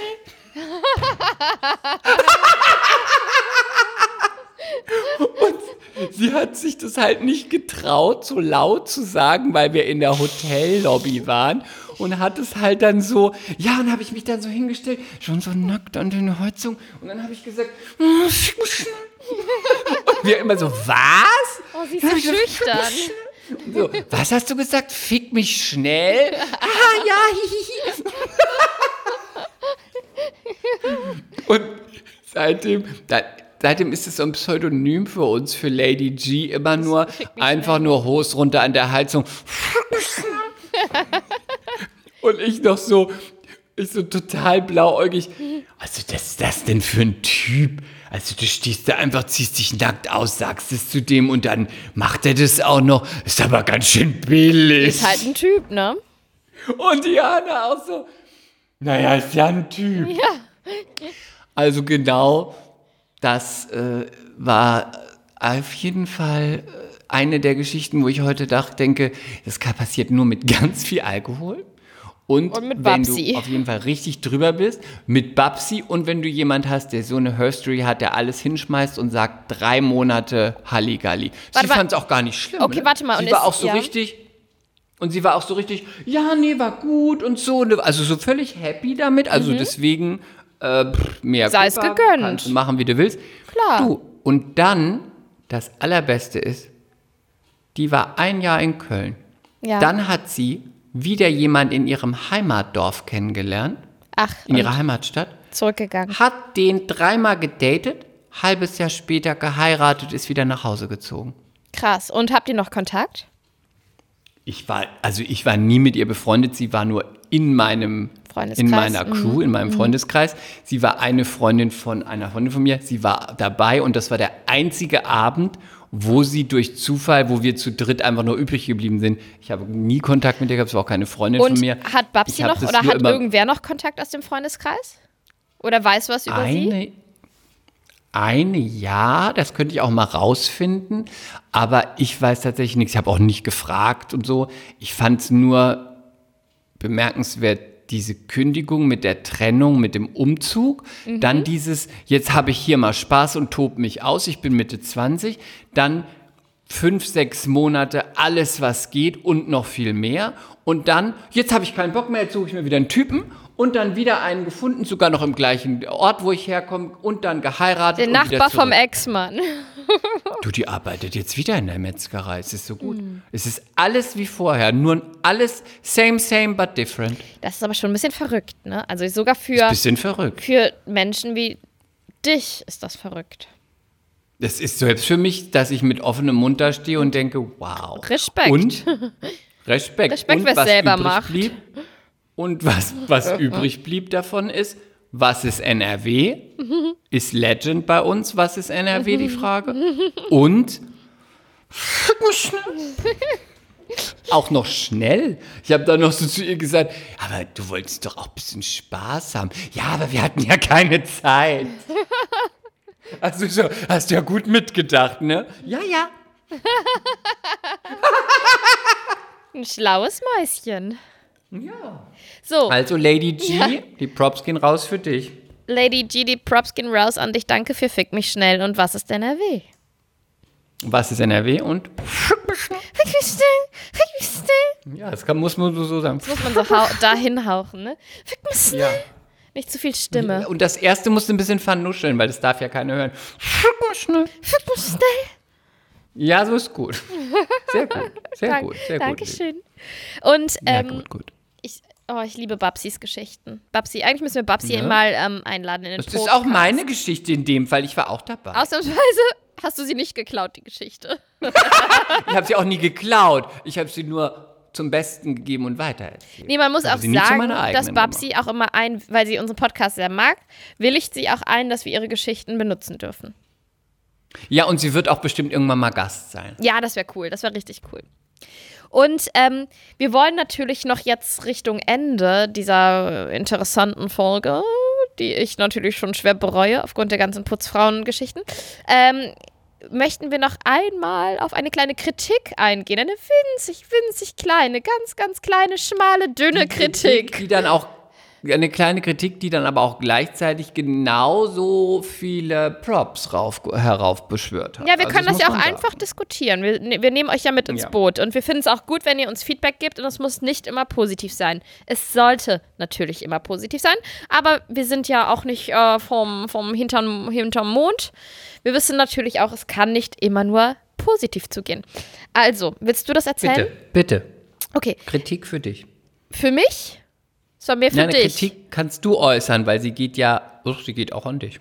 S3: und sie hat sich das halt nicht getraut, so laut zu sagen, weil wir in der Hotellobby waren. Und hat es halt dann so, ja, und habe ich mich dann so hingestellt, schon so nackt an der Heizung. Und dann habe ich gesagt, "Oh, fick mich schnell. Und wir immer so, was?
S2: Oh, sie ist so
S3: ich gesagt,
S2: schüchtern.
S3: So, was hast du gesagt? Fick mich schnell? ah, ja, hihihi. Und seitdem, da, seitdem ist es so ein Pseudonym für uns, für Lady G, immer nur einfach nur Hose runter an der Heizung. Und ich noch so, ich so total blauäugig. Also, was ist das denn für ein Typ? Also, du stehst da einfach, ziehst dich nackt aus, sagst es zu dem und dann macht er das auch noch. Ist aber ganz schön billig.
S2: Ist halt ein Typ, ne?
S3: Und Diana auch so, naja, ist ja ein Typ.
S2: Ja.
S3: Also genau, das äh, war auf jeden Fall äh, eine der Geschichten, wo ich heute dach, denke, das kann- passiert nur mit ganz viel Alkohol. Und,
S2: Und mit
S3: wenn
S2: Babsi.
S3: du auf jeden Fall richtig drüber bist, mit Babsi und wenn du jemand hast, der so eine Herstory hat, der alles hinschmeißt und sagt, drei Monate Halligalli.
S2: Warte,
S3: sie fand es auch gar nicht schlimm.
S2: Okay,
S3: ne?
S2: warte mal,
S3: Sie
S2: und
S3: war
S2: ist-
S3: auch so
S2: ja.
S3: richtig, und sie war auch so richtig, ja, nee, war gut und so. ne, Also so völlig happy damit. Also deswegen äh, pff, mehr
S2: Mhm. Sei es gegönnt.
S3: Kannst du machen, wie du willst.
S2: Klar.
S3: Du, und dann, das Allerbeste ist, die war ein Jahr in Köln.
S2: Ja.
S3: Dann hat sie wieder jemand in ihrem Heimatdorf kennengelernt,
S2: Ach,
S3: in ihrer Heimatstadt,
S2: zurückgegangen.
S3: hat den dreimal gedatet, halbes Jahr später geheiratet, ist wieder nach Hause gezogen.
S2: Krass. Und habt ihr noch Kontakt?
S3: Ich war, also ich war nie mit ihr befreundet, sie war nur in meinem
S2: Freundeskreis,
S3: in meiner
S2: mhm.
S3: Crew, in meinem Freundeskreis. Sie war eine Freundin von einer Freundin von mir. Sie war dabei und das war der einzige Abend, wo sie durch Zufall, wo wir zu dritt einfach nur übrig geblieben sind. Ich habe nie Kontakt mit ihr gehabt, es war auch keine Freundin
S2: Und
S3: von mir.
S2: hat Babsi noch oder hat irgendwer noch Kontakt aus dem Freundeskreis? Oder weiß was über sie?
S3: eine, eine ja, das könnte ich auch mal rausfinden, aber ich weiß tatsächlich nichts. Ich habe auch nicht gefragt und so. Ich fand es nur bemerkenswert, diese Kündigung mit der Trennung, mit dem Umzug, dann dieses, jetzt habe ich hier mal Spaß und tob mich aus, ich bin Mitte 20, dann fünf, sechs Monate alles, was geht und noch viel mehr. Und dann, jetzt habe ich keinen Bock mehr, jetzt suche ich mir wieder einen Typen und dann wieder einen gefunden, sogar noch im gleichen Ort, wo ich herkomme und dann geheiratet. Wieder
S2: Nachbar vom. Ex-Mann. (laughs)
S3: Du, die arbeitet jetzt wieder in der Metzgerei. Es ist so gut. Es ist alles wie vorher, nur alles same, same, but different.
S2: Das ist aber schon ein bisschen verrückt, ne? Also sogar für,
S3: Bisschen verrückt.
S2: für Menschen wie dich ist das verrückt.
S3: Das ist selbst für mich, dass ich mit offenem Mund da stehe und denke, wow.
S2: Respekt.
S3: Und (laughs) Respekt.
S2: Respekt, wer's
S3: was
S2: selber macht.
S3: Blieb, und was, was (laughs) übrig blieb davon ist, was ist NRW? Ist Legend bei uns, was ist NRW, die Frage? Und (laughs) auch noch schnell. Ich habe dann noch so zu ihr gesagt, aber du wolltest doch auch ein bisschen Spaß haben. Ja, aber wir hatten ja keine Zeit. Also so, hast ja gut mitgedacht, ne? Ja, ja.
S2: Ein schlaues Mäuschen.
S3: Ja.
S2: So,
S3: Also Lady G,
S2: Ja.
S3: die Props gehen raus für dich.
S2: Lady G, die Props gehen raus an dich. Danke für Fick mich schnell. Und was ist NRW?
S3: Was ist NRW und
S2: Fick mich schnell, fick mich schnell.
S3: ja, das kann, muss man so sagen.
S2: Muss man so hau dahin hauchen, ne? Fick mich schnell.
S3: Ja.
S2: Nicht zu viel Stimme.
S3: Und das erste musst du ein bisschen vernuscheln, weil das darf ja keiner hören.
S2: Fick mich schnell.
S3: Ja, so ist gut. Sehr gut, sehr (laughs)
S2: Dank-
S3: gut, sehr gut.
S2: Dankeschön. Und
S3: Ja,
S2: ähm,
S3: gut, gut.
S2: Oh, ich liebe Babsis Geschichten. Babsi, eigentlich müssen wir Babsi
S3: Ja.
S2: mal ähm, einladen in den
S3: Das ist auch
S2: Podcast.
S3: meine Geschichte in dem Fall. Ich war auch dabei.
S2: Ausnahmsweise (laughs) hast du sie nicht geklaut, die Geschichte.
S3: Ich habe sie auch nie geklaut. Ich habe sie nur zum Besten gegeben und weitererzählt.
S2: Nee, man muss auch sagen, dass Babsi auch immer ein, weil sie unseren Podcast sehr mag, willigt sie auch ein, dass wir ihre Geschichten benutzen dürfen.
S3: Ja, und sie wird auch bestimmt irgendwann mal Gast sein.
S2: Ja, das wäre cool. Das wäre richtig cool. Und ähm, wir wollen natürlich noch jetzt Richtung Ende dieser interessanten Folge, die ich natürlich schon schwer bereue aufgrund der ganzen Putzfrauen-Geschichten, ähm, möchten wir noch einmal auf eine kleine Kritik eingehen. Eine winzig, winzig kleine, ganz, ganz kleine, schmale, dünne Kritik.
S3: Die dann auch eine kleine Kritik, die dann aber auch gleichzeitig genauso viele Props rauf, heraufbeschwört hat.
S2: Ja, wir
S3: Also
S2: können das
S3: muss
S2: ja auch
S3: sagen.
S2: einfach diskutieren. Wir, ne- wir nehmen euch ja mit ins
S3: Ja.
S2: Boot. Und wir finden es auch gut, wenn ihr uns Feedback gebt. Und es muss nicht immer positiv sein. Es sollte natürlich immer positiv sein. Aber wir sind ja auch nicht äh, vom, vom hintern, hinterm Mond. Wir wissen natürlich auch, es kann nicht immer nur positiv zugehen. Also, willst du das erzählen?
S3: Bitte, bitte.
S2: Okay,
S3: Kritik für dich.
S2: für mich? Soll mir für
S3: Ja, eine
S2: dich?
S3: Kritik kannst du äußern, weil sie geht ja, oh, sie geht auch an dich.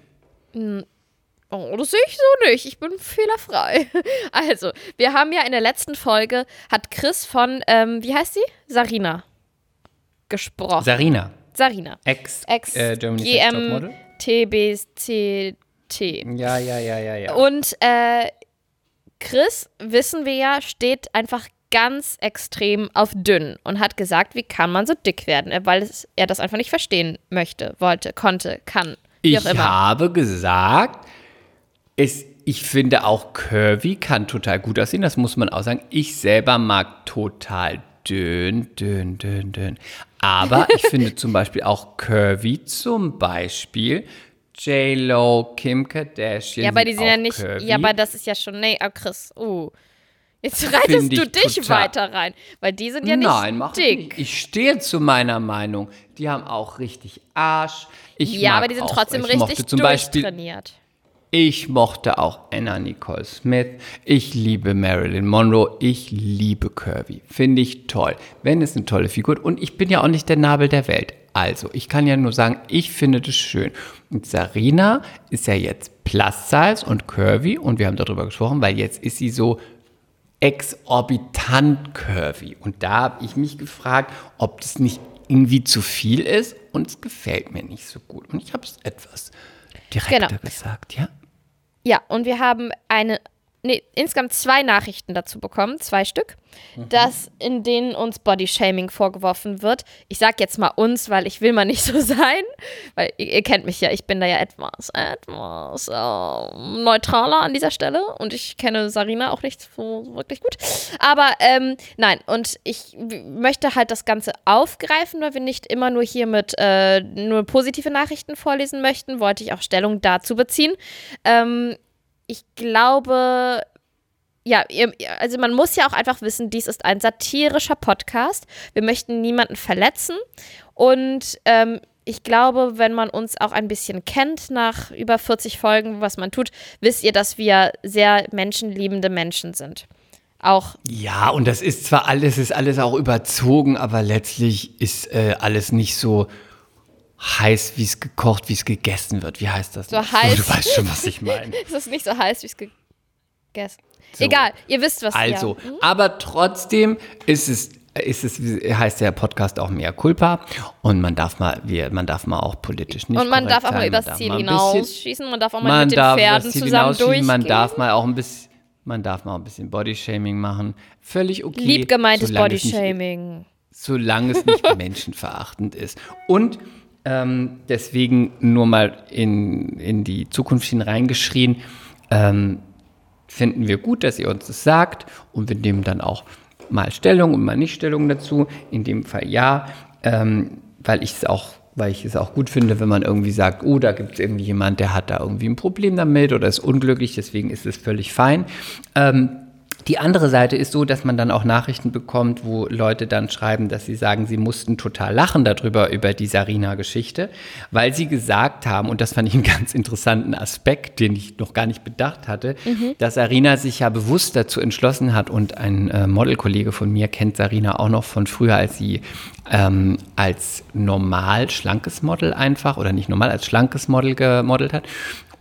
S2: Oh, das sehe ich so nicht. Ich bin fehlerfrei. (laughs) Also, wir haben ja in der letzten Folge, hat Chris von, ähm, wie heißt sie? Sarina gesprochen.
S3: Sarina,
S2: Sarina.
S3: Ex,
S2: Ex
S3: äh, Germany's
S2: GM. TBCT.
S3: Ja, ja, ja, ja, ja.
S2: Und äh, Chris, wissen wir ja, steht einfach ganz extrem auf dünn und hat gesagt, wie kann man so dick werden, weil es, er das einfach nicht verstehen möchte, wollte, konnte, kann. Wie
S3: Ich habe gesagt, es, ich finde auch Curvy kann total gut aussehen, das muss man auch sagen. Ich selber mag total dünn, dünn, dünn, dünn. Aber ich (laughs) finde zum Beispiel auch Curvy, zum Beispiel J-Lo, Kim Kardashian.
S2: Ja, aber die sind ja nicht.
S3: Curvy.
S2: Ja, aber das ist ja schon. Nee, oh Chris. Uh. Jetzt reitest du
S3: ich
S2: dich
S3: total.
S2: weiter rein. Weil die sind ja nicht
S3: Nein, mach ich
S2: dick.
S3: nicht. Ich stehe zu meiner Meinung. Die haben auch richtig Arsch. Ich
S2: Ja, aber die sind
S3: auch,
S2: trotzdem
S3: ich mochte
S2: richtig
S3: zum Beispiel
S2: durchtrainiert.
S3: Ich mochte auch Anna Nicole Smith. Ich liebe Marilyn Monroe. Ich liebe Curvy. Finde ich toll. Wenn es eine tolle Figur. Und ich bin ja auch nicht der Nabel der Welt. Also, ich kann ja nur sagen, ich finde das schön. Und Sarina ist ja jetzt Plus Size und Curvy. Und wir haben darüber gesprochen, weil jetzt ist sie so exorbitant curvy. Und da habe ich mich gefragt, ob das nicht irgendwie zu viel ist. Und es gefällt mir nicht so gut. Und ich habe es etwas direkter
S2: Genau.
S3: gesagt, ja?
S2: Ja, und wir haben eine, nee, insgesamt zwei Nachrichten dazu bekommen, zwei Stück, dass in denen uns Bodyshaming vorgeworfen wird. Ich sag jetzt mal uns, weil ich will mal nicht (laughs) so sein, weil ihr, ihr kennt mich ja, ich bin da ja etwas, etwas äh, neutraler an dieser Stelle und ich kenne Sarina auch nicht so wirklich gut. Aber ähm, nein, und ich möchte halt das Ganze aufgreifen, weil wir nicht immer nur hier mit äh, nur positive Nachrichten vorlesen möchten, wollte ich auch Stellung dazu beziehen. Ähm, ich glaube, ja, also man muss ja auch einfach wissen, dies ist ein satirischer Podcast. Wir möchten niemanden verletzen. Und ähm, ich glaube, wenn man uns auch ein bisschen kennt nach über 40 Folgen, was man tut, wisst ihr, dass wir sehr menschenliebende Menschen sind. Auch
S3: Ja, und das ist zwar alles, ist alles auch überzogen, aber letztlich ist äh, alles nicht so heiß, wie es gekocht, wie es gegessen wird. Wie heißt das?
S2: So
S3: noch?
S2: heiß.
S3: Du weißt schon, was ich (laughs) meine.
S2: es ist nicht so heiß, wie es gegessen.
S3: So.
S2: Egal, ihr wisst, was
S3: Also,
S2: ja. Hm?
S3: aber trotzdem ist es, ist es, heißt der Podcast auch mehr Culpa und man darf mal, wir, man darf mal auch politisch nicht
S2: Und man darf auch mal übers Ziel hinausschießen, man darf auch mal
S3: Man
S2: mit den Pferden zusammen durchgehen.
S3: man darf mal auch ein bisschen, man darf mal ein bisschen Bodyshaming machen. Völlig okay.
S2: Lieb gemeintes
S3: nicht-
S2: Bodyshaming.
S3: solange es nicht (laughs) menschenverachtend ist. Und ähm, deswegen nur mal in, in die Zukunft hineingeschrien, ähm, finden wir gut, dass ihr uns das sagt und wir nehmen dann auch mal Stellung und mal nicht Stellung dazu. In dem Fall ja, ähm, weil ich es auch weil ich es auch gut finde, wenn man irgendwie sagt, oh, da gibt es irgendwie jemand, der hat da irgendwie ein Problem damit oder ist unglücklich, deswegen ist es völlig fein. Ähm, die andere Seite ist so, dass man dann auch Nachrichten bekommt, wo Leute dann schreiben, dass sie sagen, sie mussten total lachen darüber, über die Sarina-Geschichte, weil sie gesagt haben, und das fand ich einen (laughs) ganz interessanten Aspekt, den ich noch gar nicht bedacht hatte, dass Sarina sich ja bewusst dazu entschlossen hat und ein äh, Modelkollege von mir kennt Sarina auch noch von früher, als sie ähm, als normal schlankes Model einfach oder nicht normal als schlankes Model gemodelt hat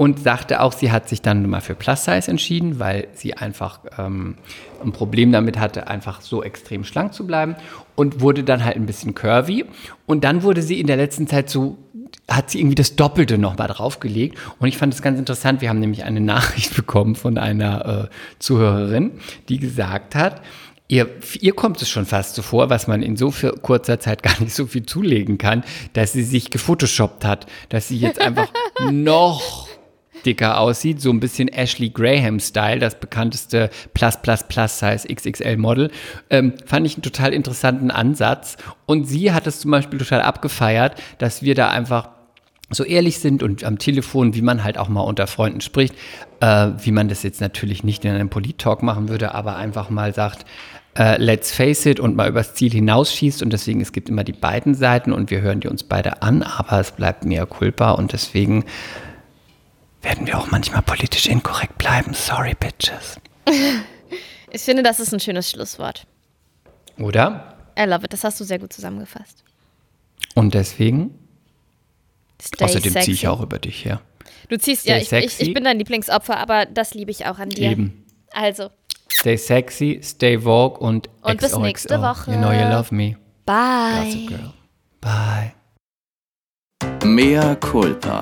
S3: und sagte auch, sie hat sich dann mal für Plus Size entschieden, weil sie einfach ähm, ein Problem damit hatte, einfach so extrem schlank zu bleiben und wurde dann halt ein bisschen curvy und dann wurde sie in der letzten Zeit so hat sie irgendwie das Doppelte nochmal draufgelegt. Und ich fand es ganz interessant. Wir haben nämlich eine (laughs) Nachricht bekommen von einer äh, Zuhörerin, die gesagt hat, Ihr, ihr kommt es schon fast so vor, was man in so kurzer Zeit gar nicht so viel zulegen kann, dass sie sich gefotoshoppt hat, dass sie jetzt einfach (laughs) noch dicker aussieht, so ein bisschen Ashley Graham-Style, das bekannteste Plus Plus Plus Size XXL Model, ähm, fand ich einen total interessanten Ansatz. Und sie hat es zum Beispiel total abgefeiert, dass wir da einfach so ehrlich sind und am Telefon, wie man halt auch mal unter Freunden spricht, äh, wie man das jetzt natürlich nicht in einem Polit-Talk machen würde, aber einfach mal sagt, äh, let's face it und mal übers Ziel hinausschießt. Und deswegen, es gibt immer die beiden Seiten und wir hören die uns beide an, aber es bleibt mehr culpa. Und deswegen werden wir auch manchmal politisch inkorrekt bleiben. Sorry, Bitches. (laughs)
S2: Ich finde, das ist ein schönes Schlusswort.
S3: Oder?
S2: I love it. Das hast du sehr gut zusammengefasst.
S3: Und deswegen,
S2: Stay
S3: außerdem ziehe ich auch über dich her.
S2: Du ziehst,
S3: Stay
S2: ja, ich, ich,
S3: sexy.
S2: ich bin dein Lieblingsopfer, aber das liebe ich auch an dir.
S3: Eben.
S2: Also,
S3: Stay sexy, stay vogue und
S2: Und bis
S3: XOXO.
S2: nächste Woche.
S3: You know you love me.
S2: bye.
S3: Gossip Girl. Bye.
S1: Mea culpa.